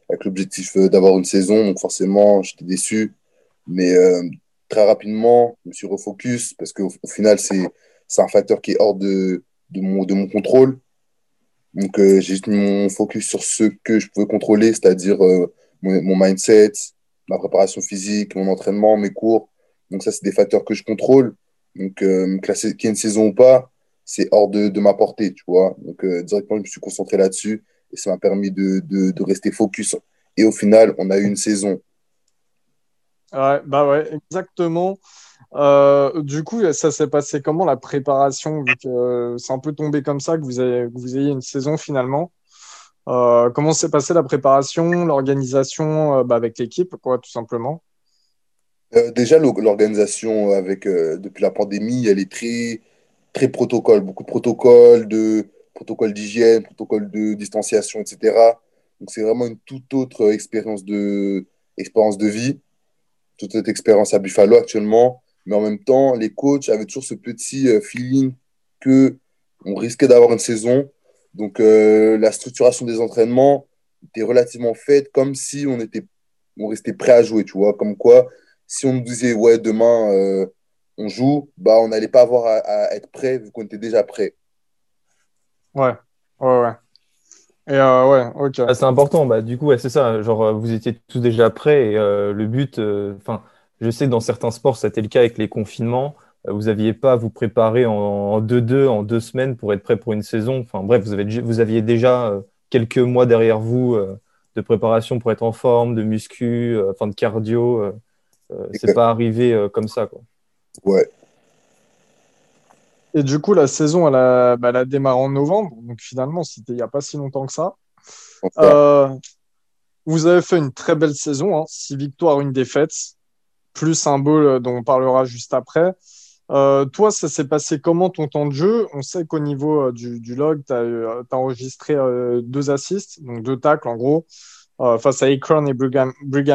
[SPEAKER 2] avec l'objectif d'avoir une saison, donc forcément, j'étais déçu. Mais très rapidement, je me suis refocus parce qu'au au final, c'est un facteur qui est hors de, mon, contrôle. Donc, euh, j'ai mis mon focus sur ce que je pouvais contrôler, c'est-à-dire euh, mon, mindset, ma préparation physique, mon entraînement, mes cours. Donc, ça, c'est des facteurs que je contrôle. Donc, euh, qu'il y ait une saison ou pas, c'est hors de, ma portée, tu vois. Donc, euh, directement, je me suis concentré là-dessus et ça m'a permis de, de, de, rester focus. Et au final, on a eu une saison.
[SPEAKER 1] Ouais, bah ouais, exactement. Euh, du coup, ça s'est passé comment la préparation vu que euh, c'est un peu tombé comme ça que vous, avez, vous ayez une saison finalement? Euh, Comment s'est passée la préparation, l'organisation bah, avec l'équipe, quoi, tout simplement?
[SPEAKER 2] Déjà, l'organisation avec depuis la pandémie, elle est très très protocole, beaucoup de protocoles, de protocoles d'hygiène, protocoles de distanciation, etc. Donc c'est vraiment une toute autre expérience de expérience de vie, toute cette expérience à Buffalo actuellement mais en même temps, les coachs avaient toujours ce petit euh, feeling que on risquait d'avoir une saison. Donc, euh, la structuration des entraînements était relativement faite comme si on, était, on restait prêt à jouer, tu vois. Comme quoi, si on nous disait, ouais, demain, euh, on joue, bah, on n'allait pas avoir à, être prêt vu qu'on était déjà prêt.
[SPEAKER 1] Ouais, ouais, ouais. Et ouais, ok.
[SPEAKER 3] Ah, c'est important, bah, du coup, ouais, c'est ça. Genre, vous étiez tous déjà prêts et le but, enfin je sais que dans certains sports, c'était le cas avec les confinements. Euh, vous n'aviez pas à vous préparer en 2-2, en deux semaines pour être prêt pour une saison. Enfin bref, vous, avez, vous aviez déjà euh, quelques mois derrière vous euh, de préparation pour être en forme, de muscu, enfin de cardio. C'est pas arrivé comme ça. Quoi.
[SPEAKER 2] Ouais.
[SPEAKER 1] Et du coup, la saison, elle a, bah, elle a démarré en novembre. Donc finalement, c'était il n'y a pas si longtemps que ça. vous avez fait une très belle saison, hein. six victoires, une défaite plus un bowl euh, dont on parlera juste après. Euh, toi, ça s'est passé comment ton temps de jeu? On sait qu'au niveau euh, du, log, tu as, enregistré deux assists, donc deux tacles en gros, face à Akron et Brigham,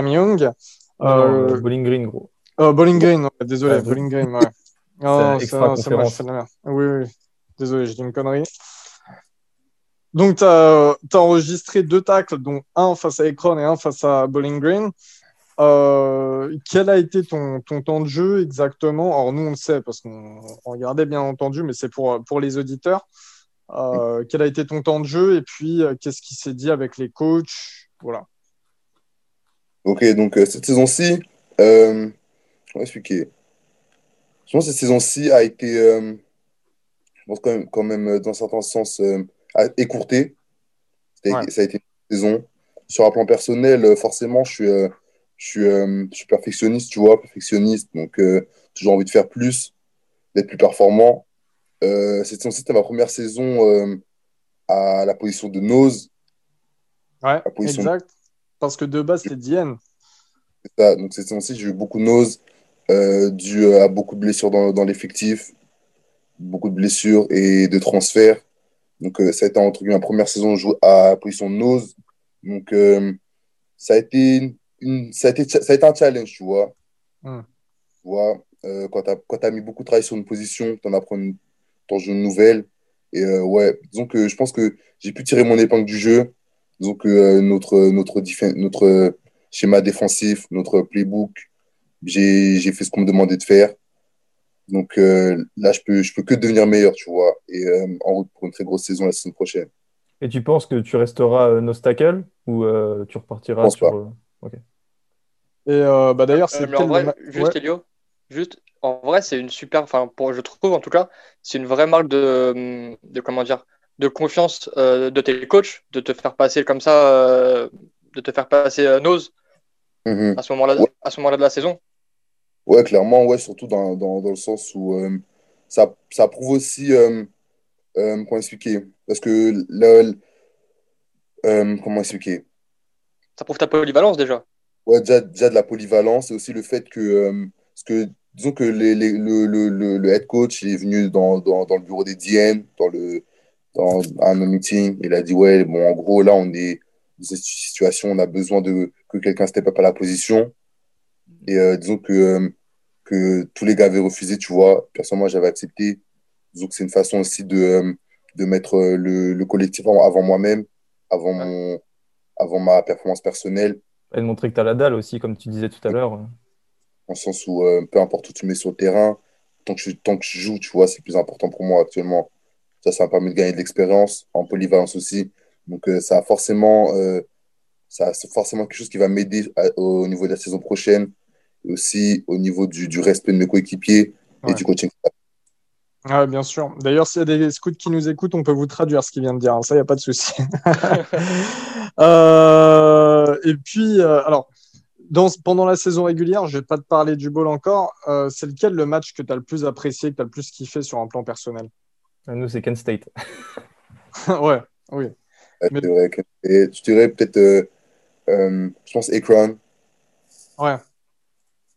[SPEAKER 1] Young.
[SPEAKER 3] Bowling Green, gros.
[SPEAKER 1] Bowling Green, désolé, Bowling Green, ouais. c'est moi, je fais la merde. Oui, oui, désolé, j'ai dit une connerie. Donc, tu as, as, enregistré deux tacles, dont un face à Akron et un face à Bowling Green. Euh, quel a été ton, ton, temps de jeu exactement? Alors nous on le sait parce qu'on regardait bien entendu, mais c'est pour, pour les auditeurs. Euh, quel a été ton temps de jeu? Et puis euh, qu'est-ce qui s'est dit avec les coachs? Voilà.
[SPEAKER 2] Ok, donc cette saison-ci, euh, je vais expliquer. Je pense que cette saison-ci a été, je pense quand même, quand même dans certains sens, écourtée. Ça a été une saison. Sur un plan personnel, forcément, je suis je suis, euh, je suis perfectionniste, tu vois, perfectionniste, donc euh, toujours envie de faire plus, d'être plus performant. Euh, cette saison c'était ma première saison à la position de nose.
[SPEAKER 1] Ouais, exact. Parce que de base, c'était Diane.
[SPEAKER 2] C'est ça. Donc cette saison-ci, j'ai eu beaucoup de nose, dû à beaucoup de blessures dans, dans l'effectif, beaucoup de blessures et de transferts. Donc ça a été entre ma première saison à position de nose. Donc ça a été ça, a été, ça a été un challenge, tu vois. Hmm. Tu vois, euh, quand tu as, as, mis beaucoup de travail sur une position, tu en apprends une, ton jeu nouvelle. Et ouais, disons que je pense que j'ai pu tirer mon épingle du jeu. Disons que notre, notre, notre schéma défensif, notre playbook, j'ai fait ce qu'on me demandait de faire. Donc là, je peux, je peux que devenir meilleur, tu vois, et en route pour une très grosse saison la saison prochaine.
[SPEAKER 3] Et tu penses que tu resteras euh, Nostacle ou euh, tu repartiras
[SPEAKER 2] pense
[SPEAKER 3] sur.
[SPEAKER 2] Pas.
[SPEAKER 3] Euh,
[SPEAKER 1] et bah, d'ailleurs, c'est.
[SPEAKER 4] en vrai, juste Elio, juste, en vrai, c'est une super. Enfin, pour, je trouve en tout cas, c'est une vraie marque de, de comment dire, de confiance de tes coachs, de te faire passer comme ça, de te faire passer nose
[SPEAKER 2] mhm.
[SPEAKER 4] à ce moment-là, à ce moment-là de la saison.
[SPEAKER 2] Ouais, clairement, ouais, surtout dans, dans, dans le sens où ça, ça prouve aussi euh, comment expliquer? Parce que le, euh, comment expliquer?
[SPEAKER 4] Ça prouve ta polyvalence déjà.
[SPEAKER 2] Ouais, déjà, déjà de la polyvalence et aussi le fait que, euh, parce que disons que les, les, le, le, le, head coach il est venu dans, dans, dans le bureau des DM, dans, le, dans un meeting. Il a dit Ouais, bon, en gros, là, on est dans cette situation, on a besoin de que quelqu'un step up à la position. Et disons que, que tous les gars avaient refusé, tu vois. Personnellement, j'avais accepté. Donc, c'est une façon aussi de, euh, de mettre euh, le, le collectif avant moi-même, avant, mon, avant ma performance personnelle.
[SPEAKER 3] Et de montrer que tu as la dalle aussi, comme tu disais tout à l'heure.
[SPEAKER 2] En sens où, euh, peu importe où tu mets sur le terrain, tant que je, tant que je joue, tu vois, c'est le plus important pour moi actuellement. Ça, ça m'a permis de gagner de l'expérience, en polyvalence aussi. Donc, ça a forcément, ça c'est forcément quelque chose qui va m'aider au niveau de la saison prochaine, aussi au niveau du, du respect de mes coéquipiers et du coaching.
[SPEAKER 1] Ah, bien sûr. D'ailleurs, s'il y a des scouts qui nous écoutent, on peut vous traduire ce qu'il vient de dire. Ça, il n'y a pas de souci. euh, et puis, euh, alors, dans, pendant la saison régulière, je ne vais pas te parler du ball encore. Euh, c'est lequel le match que tu as le plus apprécié, que tu as le plus kiffé sur un plan personnel?
[SPEAKER 3] Nous, c'est Kent State.
[SPEAKER 1] ouais, oui.
[SPEAKER 2] Mais... Vrai, et je dirais peut-être, euh, je pense, Akron.
[SPEAKER 1] Ouais.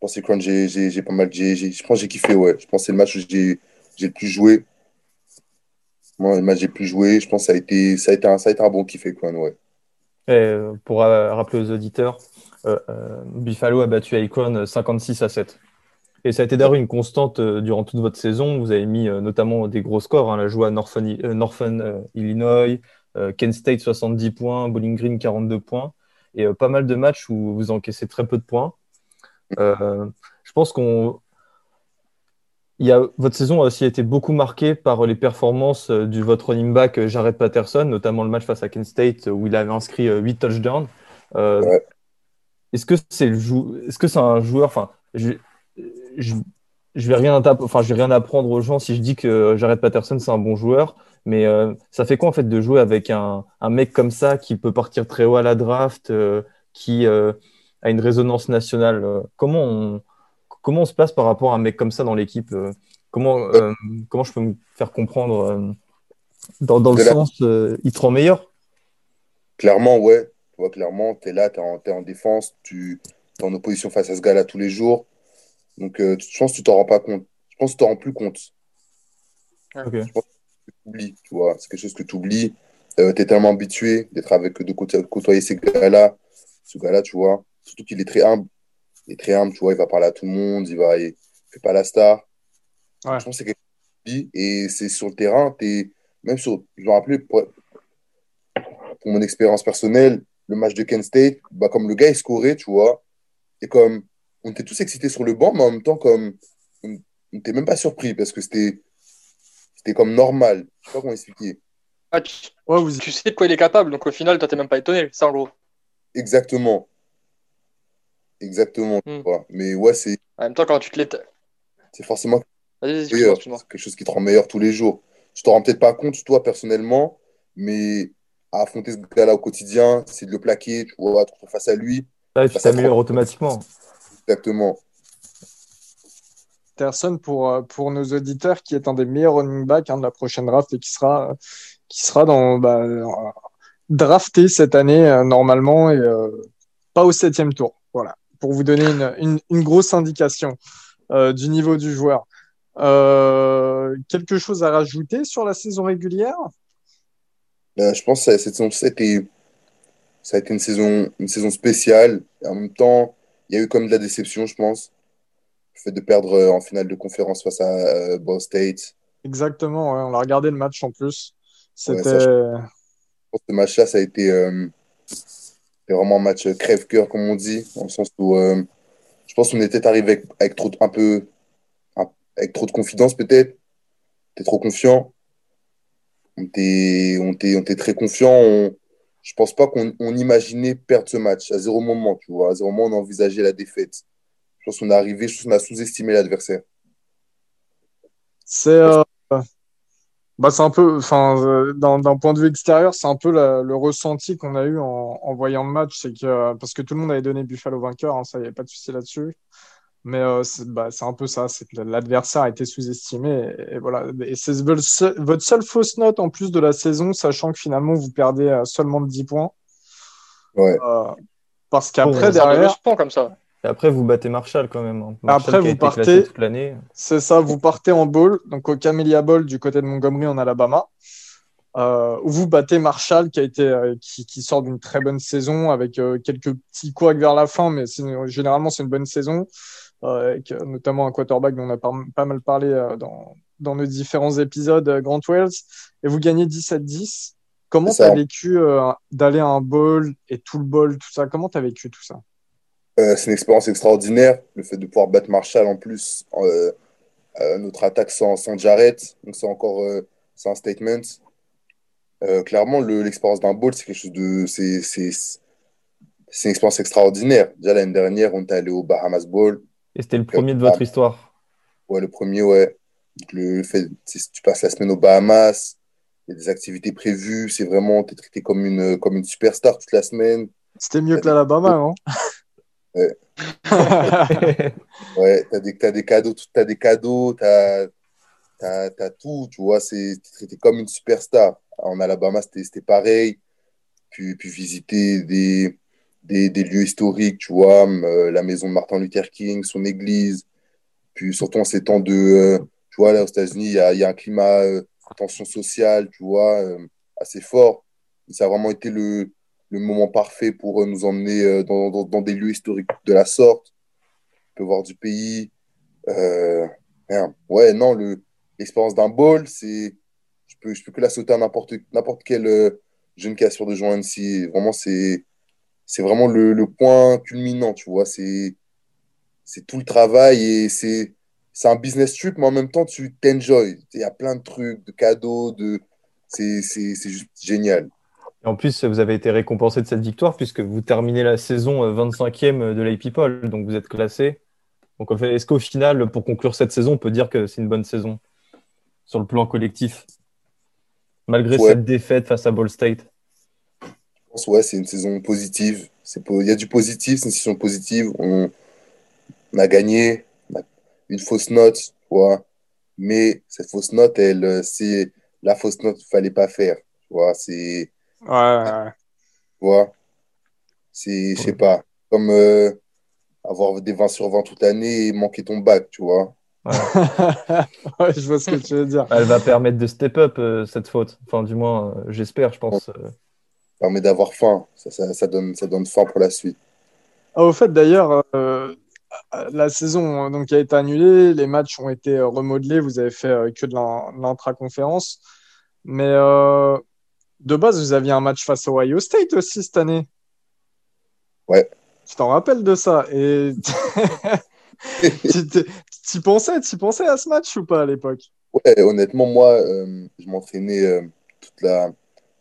[SPEAKER 2] Je pense Akron, j'ai pas mal. je pense j'ai kiffé, ouais. Je pense que c'est le match où j'ai le plus joué. Moi, le match j'ai plus joué, je pense que ça a été, un, bon kiff, quoi, ouais.
[SPEAKER 3] Et pour rappeler aux auditeurs, euh, euh, Buffalo a battu Icon 56 à 7. Et ça a été d'ailleurs une constante euh, durant toute votre saison. Vous avez mis notamment des gros scores. Hein, la joie à Northern, Illinois, Kent State 70 points, Bowling Green 42 points. Et pas mal de matchs où vous encaissez très peu de points. Je pense qu'on il y a, votre saison a aussi été beaucoup marquée par les performances euh, du votre running back euh, Jared Patterson, notamment le match face à Kent State où il avait inscrit 8 euh, touchdowns. Est-ce que c'est le est-ce que c'est un joueur Enfin, je, je, je, vais rien enfin, je vais rien apprendre aux gens si je dis que Jared Patterson c'est un bon joueur. Mais ça fait quoi en fait de jouer avec un, un, mec comme ça qui peut partir très haut à la draft, qui a une résonance nationale Comment on Comment on se place par rapport à un mec comme ça dans l'équipe euh, comment, euh, comment je peux me faire comprendre euh, dans, dans, le sens, il te rend meilleur?
[SPEAKER 2] Clairement, ouais. Tu vois, clairement, tu es là, tu es, en défense, tu es en opposition face à ce gars-là tous les jours. Donc, je pense que tu t'en rends pas compte. Je pense que tu t'en rends plus compte.
[SPEAKER 3] Okay.
[SPEAKER 2] Je pense que tu oublies, tu vois. C'est quelque chose que tu oublies. tu es tellement habitué d'être avec, de côtoyer ces gars-là. Ce gars-là, tu vois. Surtout qu'il est très humble il est très humble, tu vois, il va parler à tout le monde, il va, il fait pas la star.
[SPEAKER 1] Ouais.
[SPEAKER 2] Je pense que c'est quelque chose et c'est sur le terrain, es, même sur, je me rappelle, pour, pour, mon expérience personnelle, le match de Kent State, bah, comme le gars est scoré, tu vois, et comme on était tous excités sur le banc, mais en même temps, comme on n'était même pas surpris parce que c'était c'était comme normal. Je sais pas comment expliquer.
[SPEAKER 4] Ah, tu, ouais, vous... tu sais de quoi il est capable, donc au final, toi, t'es même pas étonné, ça en gros.
[SPEAKER 2] Exactement. Exactement. Hmm. Mais ouais, c'est.
[SPEAKER 4] En même temps, quand tu te l'étais.
[SPEAKER 2] C'est forcément quelque chose qui te rend meilleur tous les jours. Tu t'en rends peut-être pas compte, toi, personnellement, mais à affronter ce gars-là au quotidien, c'est de le plaquer, tu vois, être face à lui.
[SPEAKER 3] Ah, tu t'améliores automatiquement.
[SPEAKER 2] Exactement.
[SPEAKER 1] Personne pour, euh, pour nos auditeurs qui est un des meilleurs running backs hein, de la prochaine draft et qui sera, qui sera dans, bah, drafté cette année euh, normalement et euh, pas au septième tour. Voilà pour vous donner une, une, grosse indication euh, du niveau du joueur. Euh, quelque chose à rajouter sur la saison régulière?
[SPEAKER 2] Euh, Je pense que cette saison, ça a été, ça a été une, saison, une saison spéciale. Et en même temps, il y a eu comme de la déception, je pense. Le fait de perdre en finale de conférence face à Ball State.
[SPEAKER 1] Exactement, on a regardé le match en plus. C'était.
[SPEAKER 2] ce match-là, ça a été euh, vraiment un match crève-cœur, comme on dit, dans le sens où euh, je pense qu'on était arrivé avec, trop, un peu, avec trop de confiance, peut-être. On était trop confiant. On était, on était, on était très confiant. On, je pense pas qu'on imaginait perdre ce match à zéro moment, tu vois. À zéro moment, on envisageait la défaite. Je pense qu'on est arrivé, je pense qu'on a sous-estimé l'adversaire.
[SPEAKER 1] C'est euh, bah, un peu, enfin, euh, d'un point de vue extérieur, c'est un peu le ressenti qu'on a eu en, voyant le match, c'est que parce que tout le monde avait donné Buffalo vainqueur, hein, ça, il n'y avait pas de souci là-dessus. Mais euh, bah, c'est un peu ça, c'est que l'adversaire a été sous-estimé. Et, voilà. Et c'est votre seule fausse note en plus de la saison, sachant que finalement vous perdez euh, seulement de 10 points.
[SPEAKER 2] Ouais.
[SPEAKER 1] Euh, parce qu'après, derrière.
[SPEAKER 4] comme ça.
[SPEAKER 3] Et après, vous battez Marshall quand même. Hein.
[SPEAKER 1] après, vous partez. C'est ça, vous partez en bowl, donc au Camellia Bowl du côté de Montgomery en Alabama. Euh, où vous battez Marshall qui a été qui, qui, sort d'une très bonne saison avec quelques petits couacs vers la fin, mais généralement c'est une bonne saison. Euh, avec euh, notamment un quarterback dont on a pas mal parlé euh, dans, dans nos différents épisodes, Grant Wells, et vous gagnez 17-10. Comment tu as vécu d'aller à un bowl et tout le bowl, tout ça? Comment tu as vécu tout ça?
[SPEAKER 2] C'est une expérience extraordinaire, le fait de pouvoir battre Marshall en plus, notre attaque sans, sans Jarrett, donc c'est encore c'est un statement. clairement, l'expérience d'un bowl, c'est quelque chose de. C'est une expérience extraordinaire. Déjà l'année dernière, on est allé au Bahamas Bowl.
[SPEAKER 3] Et c'était le premier de votre histoire
[SPEAKER 2] Ouais, le premier, ouais. le fait, tu passes la semaine aux Bahamas, il y a des activités prévues, c'est vraiment, tu es traité comme une, comme une superstar toute la semaine.
[SPEAKER 1] C'était mieux que l'Alabama, non?
[SPEAKER 2] Ouais. ouais, t'as des, as des cadeaux, t'as des cadeaux, t'as as, as, tout, tu vois, c'est traité comme une superstar. En Alabama, c'était pareil. Puis, puis visiter des, des, des, lieux historiques, tu vois, euh, la maison de Martin Luther King, son église. Puis surtout en ces temps de, euh, tu vois, là aux États-Unis, il y a, y a, un climat euh, tension sociale, tu vois, assez fort. Ça a vraiment été le, le moment parfait pour nous emmener dans, dans, des lieux historiques de la sorte. On peut voir du pays. ouais, non, l'expérience d'un bol, c'est. Je peux, je peux que la sauter à n'importe quel jeune qui assure de joindre si Vraiment, c'est c'est vraiment le, le, point culminant, tu vois. C'est, c'est tout le travail et c'est, c'est un business trip, mais en même temps, tu t'enjoy. Il y a plein de trucs, de cadeaux, de... c'est juste génial.
[SPEAKER 3] Et en plus, vous avez été récompensé de cette victoire puisque vous terminez la saison 25e euh, de l'AP People, donc vous êtes classé. Donc, est-ce qu'au final, pour conclure cette saison, on peut dire que c'est une bonne saison sur le plan collectif, malgré cette défaite face à Ball State
[SPEAKER 2] ouais, c'est une saison positive. Il y a du positif, c'est une saison positive. On, a gagné, une fausse note, mais cette fausse note, elle, c'est la fausse note qu'il ne fallait pas faire. C'est.
[SPEAKER 1] Ouais,
[SPEAKER 2] ouais. C'est, je sais pas, comme euh, avoir des 20 sur 20 toute l'année et manquer ton bac, tu vois.
[SPEAKER 1] Ouais. je vois ce que tu veux dire.
[SPEAKER 3] Elle va permettre de step up euh, cette faute. Enfin, du moins, euh, j'espère, je pense
[SPEAKER 2] permet d'avoir faim. Ça, ça, donne, ça donne faim pour la suite.
[SPEAKER 1] Ah, au fait, d'ailleurs, euh, la saison donc, a été annulée, les matchs ont été remodelés, vous avez fait euh, que de l'intra-conférence. Mais euh, de base, vous aviez un match face au Ohio State aussi cette année.
[SPEAKER 2] Ouais.
[SPEAKER 1] Tu t'en rappelles de ça? Et tu pensais, tu pensais à ce match ou pas à l'époque?
[SPEAKER 2] Ouais, honnêtement, moi, je m'entraînais toute la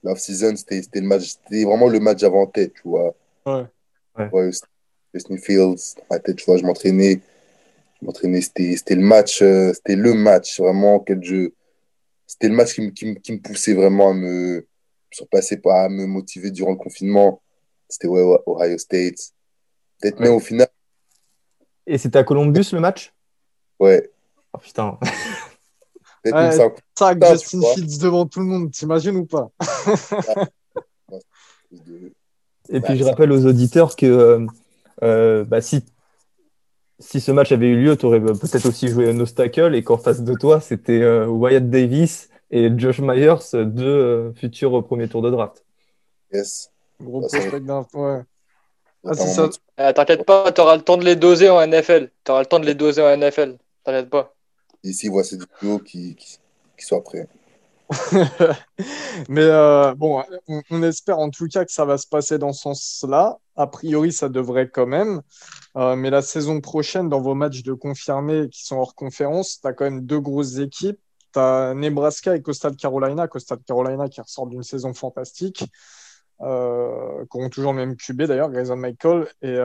[SPEAKER 2] l'off-season, c'était le match, c'était vraiment le match avant tête, tu vois.
[SPEAKER 1] Ouais.
[SPEAKER 2] ouais. Fields, dans ma tête, tu vois, je m'entraînais. Je m'entraînais, c'était le match, euh, c'était le match vraiment quel jeu. C'était le match qui me, qui, qui me poussait vraiment à me surpasser, pas à me motiver durant le confinement. C'était ouais, Ohio State. Peut-être même au final.
[SPEAKER 3] Et c'était à Columbus le match?
[SPEAKER 2] Ouais.
[SPEAKER 3] Oh putain.
[SPEAKER 1] ça, ça Justin Fields devant tout le monde, t'imagines ou pas?
[SPEAKER 3] Et puis je rappelle aux auditeurs que euh, euh, bah, si, si ce match avait eu lieu, tu aurais bah, peut-être aussi joué un obstacle et qu'en face de toi, c'était euh, Wyatt Davis et Josh Myers, deux futurs premiers tours de draft.
[SPEAKER 2] Yes.
[SPEAKER 1] Gros prospect d'un. Ouais.
[SPEAKER 4] Ah, T'inquiète pas, tu auras le temps de les doser en NFL. Tu auras le temps de les doser en NFL. T'inquiète pas.
[SPEAKER 2] Ici, voici du duo qui, qu'il soit prêt.
[SPEAKER 1] Mais euh, bon, on, espère en tout cas que ça va se passer dans ce sens-là. A priori, ça devrait quand même. Euh, mais la saison prochaine, dans vos matchs de confirmés qui sont hors conférence, tu as quand même deux grosses équipes. Tu as Nebraska et Coastal Carolina. Coastal Carolina qui ressort d'une saison fantastique. Euh, qui ont toujours le même QB d'ailleurs, Grayson Michael. Et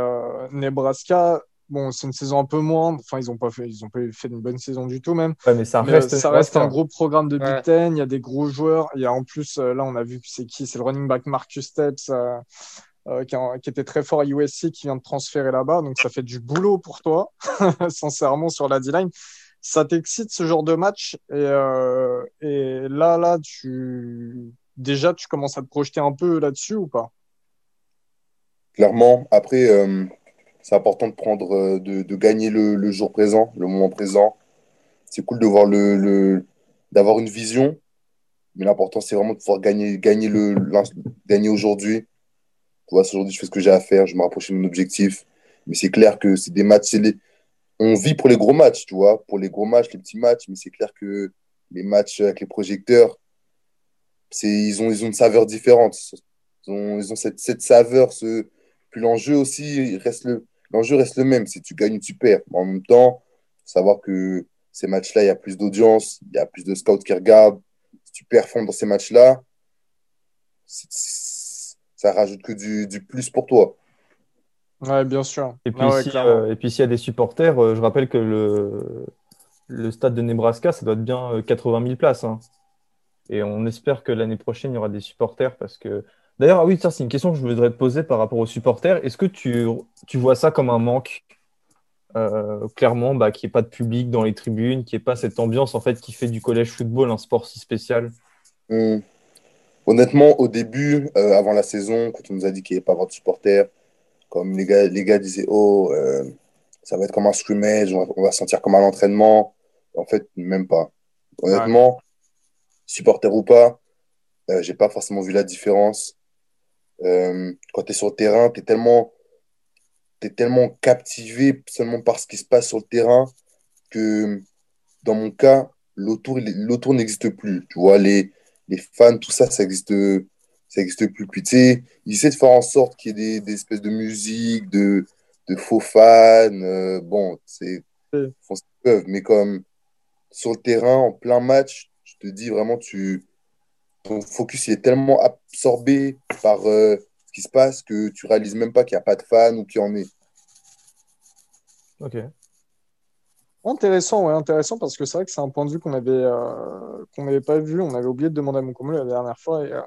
[SPEAKER 1] Nebraska, Bon, c'est une saison un peu moins. Enfin, ils n'ont pas fait, ils ont pas fait une bonne saison du tout même.
[SPEAKER 3] mais ça reste,
[SPEAKER 1] ça reste un gros programme de Big Ten. Il y a des gros joueurs. Il y a en plus, euh, là, on a vu que c'est qui? C'est le running back Marcus Steps. Euh, euh, qui, était très fort à USC, qui vient de transférer là-bas. Donc, ça fait du boulot pour toi, sincèrement, sur la D-line. Ça t'excite ce genre de match? Et, et là, là, tu déjà, tu commences à te projeter un peu là-dessus ou pas?
[SPEAKER 2] Clairement. Après, c'est important de prendre, euh, de, de gagner le, le, jour présent, le moment présent. C'est cool de voir le, le d'avoir une vision, mais l'important c'est vraiment de pouvoir gagner, gagner le, gagner aujourd'hui. aujourd'hui je fais ce que j'ai à faire, je me rapproche de mon objectif. Mais c'est clair que c'est des matchs, les... on vit pour les gros matchs, tu vois, pour les gros matchs, les petits matchs, mais c'est clair que les matchs avec les projecteurs, c'est, ils, ont, ils ont une saveur différente. Ils ont, ils ont cette, cette saveur, ce, puis l'enjeu aussi reste le, l'enjeu reste le même. Si tu gagnes, tu perds. en même temps, savoir que ces matchs-là, il y a plus d'audience, il y a plus de scouts qui regardent. Si tu performes dans ces matchs-là, ça rajoute que du, plus pour toi.
[SPEAKER 1] Ouais, bien sûr.
[SPEAKER 3] Et puis, euh, s'il y a des supporters, euh, je rappelle que le, le stade de Nebraska, ça doit être bien 80 euh, 000 places. Hein. Et on espère que l'année prochaine, il y aura des supporters parce que D'ailleurs, ah oui, ça, c'est une question que je voudrais te poser par rapport aux supporters. Est-ce que tu, tu vois ça comme un manque euh, clairement, bah, qu'il n'y ait pas de public dans les tribunes, qu'il n'y ait pas cette ambiance en fait qui fait du collège football un sport si spécial?
[SPEAKER 2] Hmm. Honnêtement, au début, euh, avant la saison, quand on nous a dit qu'il n'y avait pas avoir de supporters, comme les gars, les gars disaient Oh, euh, ça va être comme un scrimmage, on va, sentir comme à l'entraînement. En fait, même pas. Honnêtement, supporter ou pas, j'ai pas forcément vu la différence. Euh, quand tu es sur le terrain, tu es tellement, es tellement captivé seulement par ce qui se passe sur le terrain que dans mon cas, l'autour n'existe plus. Tu vois, les, les fans, tout ça, ça existe, ça existe plus. Puis tu sais, ils essaient de faire en sorte qu'il y ait des, des, espèces de musique, de, de faux fans. Euh, bon, c'est font ce qu'ils peuvent. Mais comme sur le terrain, en plein match, je te dis vraiment, tu, ton focus il est tellement absorbé par euh, ce qui se passe que tu réalises même pas qu'il n'y a pas de fans ou qu'il y en ait.
[SPEAKER 3] Ok.
[SPEAKER 1] Intéressant, ouais, intéressant parce que c'est vrai que c'est un point de vue qu'on avait euh, qu'on n'avait pas vu. On avait oublié de demander à mon commun la dernière fois et, euh,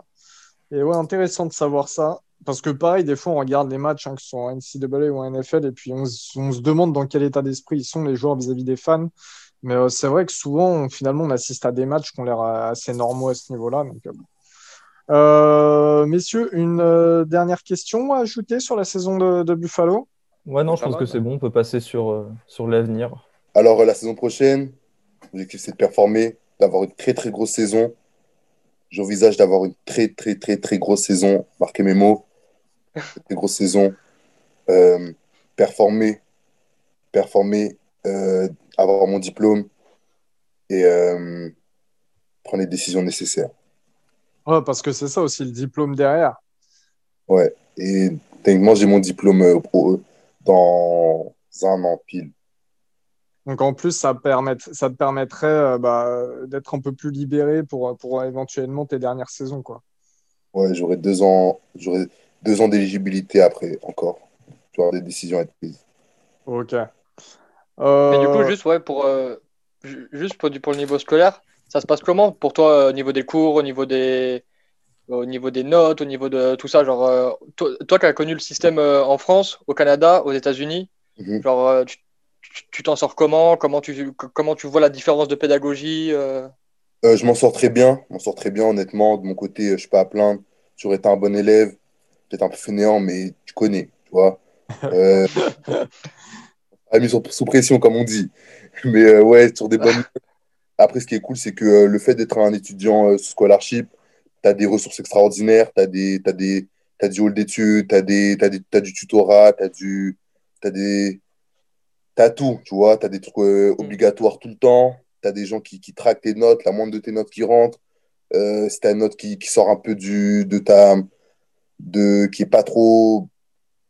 [SPEAKER 1] et, ouais, intéressant de savoir ça parce que pareil, des fois on regarde les matchs hein, que ce soit en NCAA ou en NFL et puis on, on se demande dans quel état d'esprit ils sont les joueurs vis-à-vis des fans. Mais euh, c'est vrai que souvent, finalement, on assiste à des matchs qui ont l'air euh, assez normaux à ce niveau-là. Euh, messieurs, une dernière question à ajouter sur la saison de, Buffalo?
[SPEAKER 3] Ouais, non, je pense que c'est bon. On peut passer sur, sur l'avenir.
[SPEAKER 2] Alors, la saison prochaine, l'objectif, c'est de performer, d'avoir une très, très grosse saison. J'envisage d'avoir une très, très, très, très grosse saison. Marquez mes mots. Très grosse saison. performer. Performer avoir mon diplôme et euh, prendre les décisions nécessaires.
[SPEAKER 1] Ouais, parce que c'est ça aussi le diplôme derrière.
[SPEAKER 2] Ouais, et techniquement, j'ai mon diplôme euh, dans un an pile.
[SPEAKER 1] Donc en plus, ça, permet, ça te permettrait euh, bah, d'être un peu plus libéré pour, pour éventuellement tes dernières saisons. Quoi.
[SPEAKER 2] Ouais, j'aurai deux ans, j'aurai deux ans d'éligibilité après encore. Tu des décisions à être prises.
[SPEAKER 1] Ok.
[SPEAKER 4] Mais du coup, euh, juste, ouais, pour, euh, juste pour, pour, le niveau scolaire, ça se passe comment pour toi euh, au niveau des cours, au niveau des, au niveau des notes, au niveau de tout ça genre, toi, qui as connu le système en France, au Canada, aux États-Unis, mhm. genre, tu t'en sors comment? Comment tu, comment tu vois la différence de pédagogie
[SPEAKER 2] Je m'en sors très bien, m'en sors très bien honnêtement. De mon côté, je suis pas à plaindre. J'aurais été un bon élève, peut-être un peu fainéant, mais tu connais, tu vois. a mis sous pression, comme on dit. Mais euh, ouais, sur des bonnes. Après, ce qui est cool, c'est que euh, le fait d'être un étudiant euh, sous scholarship, tu as des ressources extraordinaires, tu as, des, as, des, as du hall d'études, tu as, des, as, du tutorat, tu as, du, as, des, as tout, tu vois, tu as des trucs mm. obligatoires tout le temps. as des gens qui, qui traquent tes notes, la moindre de tes notes qui rentre. Euh, si tu as une note qui, qui, sort un peu du, de ta. De, qui est pas trop.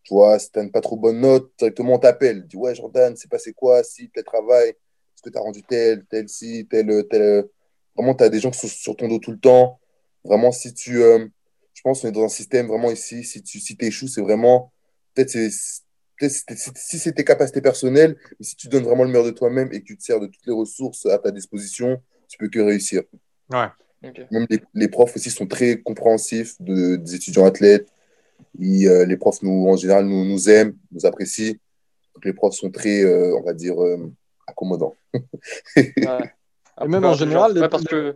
[SPEAKER 2] Tu vois, si tu une pas trop bonne note, directement on t'appelle. Dis Ouais, Jordan, c'est passé quoi Si, tel travail? Est-ce que tu as rendu tel, tel, si, tel, tel. Vraiment, tu as des gens qui sont sur ton dos tout le temps. Vraiment, si tu. Euh, je pense qu'on est dans un système vraiment ici. Si tu si échoues, c'est vraiment. Peut-être c'est si c'est tes capacités personnelles, mais si tu donnes vraiment le meilleur de toi-même et que tu te sers de toutes les ressources à ta disposition, tu peux que réussir.
[SPEAKER 1] Ouais.
[SPEAKER 2] Même les, profs aussi sont très compréhensifs de, des étudiants athlètes. Euh, les profs, nous, en général, nous, nous aiment, nous apprécient. Donc, les profs sont très, euh, on va dire, euh, accommodants.
[SPEAKER 1] ouais. Et même en général,
[SPEAKER 4] les, parce que...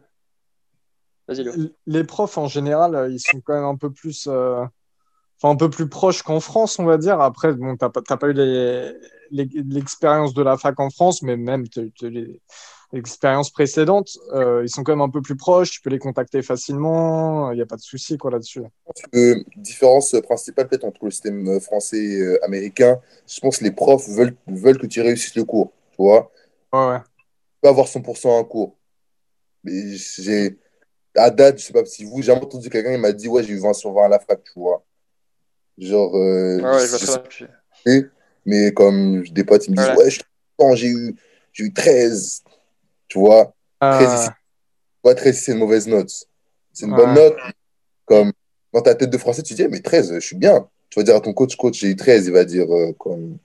[SPEAKER 1] les, profs, en général, ils sont quand même un peu plus enfin un peu plus proche qu'en France, on va dire. Après, bon, t'as pas, pas eu l'expérience de la fac en France, mais même l'expérience précédente, euh, ils sont quand même un peu plus proches. Tu peux les contacter facilement. Il n'y a pas de souci quoi là-dessus.
[SPEAKER 2] La différence principale peut-être entre le système français et euh, américain, je pense que les profs veulent, veulent que tu réussisses le cours. Tu vois.
[SPEAKER 1] Ouais, ouais.
[SPEAKER 2] Tu peux avoir 100% un cours. Mais j'ai à date, je sais pas si vous, j'ai entendu quelqu'un qui m'a dit ouais j'ai eu 20 sur 20 à la fac, tu vois. Genre. Euh,
[SPEAKER 4] ouais, je
[SPEAKER 2] sais, mais comme des potes, ils me disent, ouais, je j'ai eu, j'ai eu 13. Tu vois, 13 ici. Ouais, 13 c'est une mauvaise note. C'est une bonne note. Comme dans ta tête de français, tu dis, mais 13, je suis bien. Tu vas dire à ton coach, coach, j'ai eu 13, il va dire, euh, comme.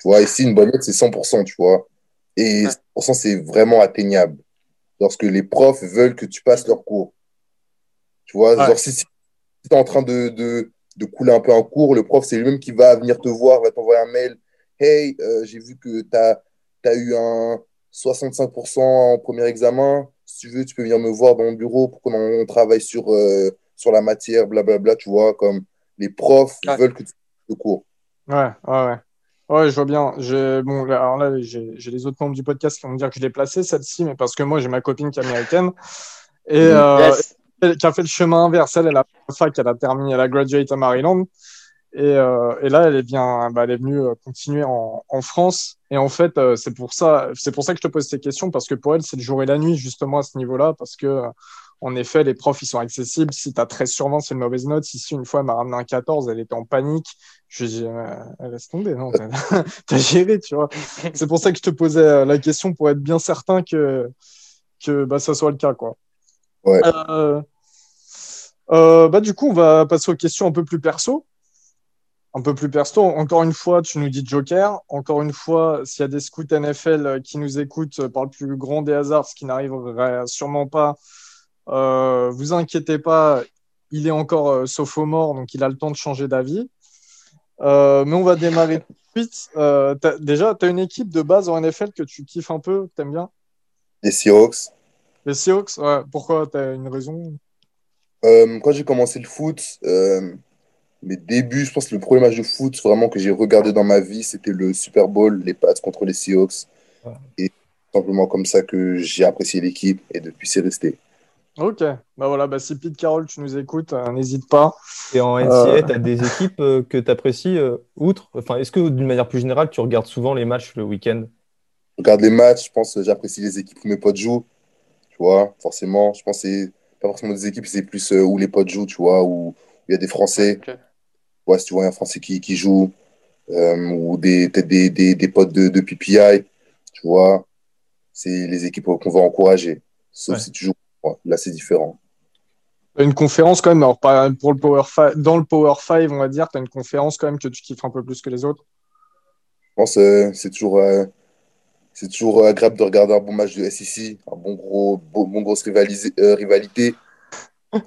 [SPEAKER 2] Tu vois, ici, une bonne note, c'est 100%, tu vois. Et 100%, c'est vraiment atteignable. Lorsque les profs veulent que tu passes leur cours. Tu vois, genre, si, si tu es en train de, de, de couler un peu en cours. Le prof, c'est lui-même qui va venir te voir, va t'envoyer un mail. Hey, euh, j'ai vu que tu as, as, eu un 65% en premier examen. Si tu veux, tu peux venir me voir dans mon bureau pour qu'on travaille sur, euh, sur la matière, blablabla. Tu vois, comme les profs veulent que tu fasses le cours.
[SPEAKER 1] Ouais, ouais, ouais. Ouais, je vois bien. Bon, alors là, j'ai les autres membres du podcast qui vont me dire que je l'ai placé, celle-ci, mais parce que moi, j'ai ma copine qui est américaine. Et, mhm. Euh, qui a fait le chemin inverse. Elle, elle a fac, elle a terminé, elle a graduate à Maryland. Et, euh, et là, elle est bien, bah, elle est venue euh, continuer en, en France. Et en fait, euh, c'est pour ça, c'est pour ça que je te pose ces questions parce que pour elle, c'est le jour et la nuit justement à ce niveau-là, parce que en effet, les profs, ils sont accessibles. Si tu as 13 sur 20, c'est une mauvaise note. Ici, une fois, elle m'a ramené un 14, elle était en panique. Je lui ai dit, euh, laisse tomber, non, t'as géré, tu vois. C'est pour ça que je te posais la question pour être bien certain que, que bah, ça soit le cas, quoi. Euh, euh, bah, du coup, on va passer aux questions un peu plus perso. Un peu plus perso. Encore une fois, tu nous dis Joker. Encore une fois, s'il y a des scouts NFL qui nous écoutent par le plus grand des hasards, ce qui n'arriverait sûrement pas, euh, vous inquiétez pas, il est encore sophomore, donc il a le temps de changer d'avis. mais on va démarrer tout de suite. déjà, tu as une équipe de base en NFL que tu kiffes un peu, que tu aimes bien?
[SPEAKER 2] Les Seahawks.
[SPEAKER 1] Les Seahawks, ouais. Pourquoi Tu as une raison?
[SPEAKER 2] Euh, Quand j'ai commencé le foot, euh, mes débuts, je pense que le premier match de foot vraiment que j'ai regardé dans ma vie, c'était le Super Bowl, les Pats contre les Seahawks. Et simplement comme ça que j'ai apprécié l'équipe et depuis c'est resté.
[SPEAKER 1] Ok, bah voilà, bah si Pete Carroll, tu nous écoutes, euh, n'hésite pas.
[SPEAKER 3] Et en NCAA, tu as des équipes que tu apprécies outre? Enfin, Est-ce que d'une manière plus générale, tu regardes souvent les matchs le week-end?
[SPEAKER 2] Je regarde les matchs, je pense que j'apprécie les équipes où mes potes jouent. Tu vois, forcément, je pense que c'est pas forcément des équipes, c'est plus euh, où les potes jouent, tu vois, où il y a des Français. Ouais, si tu vois un Français qui, qui joue, euh, ou des, peut-être des, des, des, potes de, de PPI, tu vois, c'est les équipes qu'on va encourager. Sauf si tu joues. là, c'est différent.
[SPEAKER 1] Une conférence quand même, alors pour le Power dans le Power 5, on va dire, tu as une conférence quand même que tu kiffes un peu plus que les autres?
[SPEAKER 2] Je pense euh, c'est toujours c'est toujours agréable de regarder un bon match de SEC, un bon gros, bon, grosse euh, rivalité. tu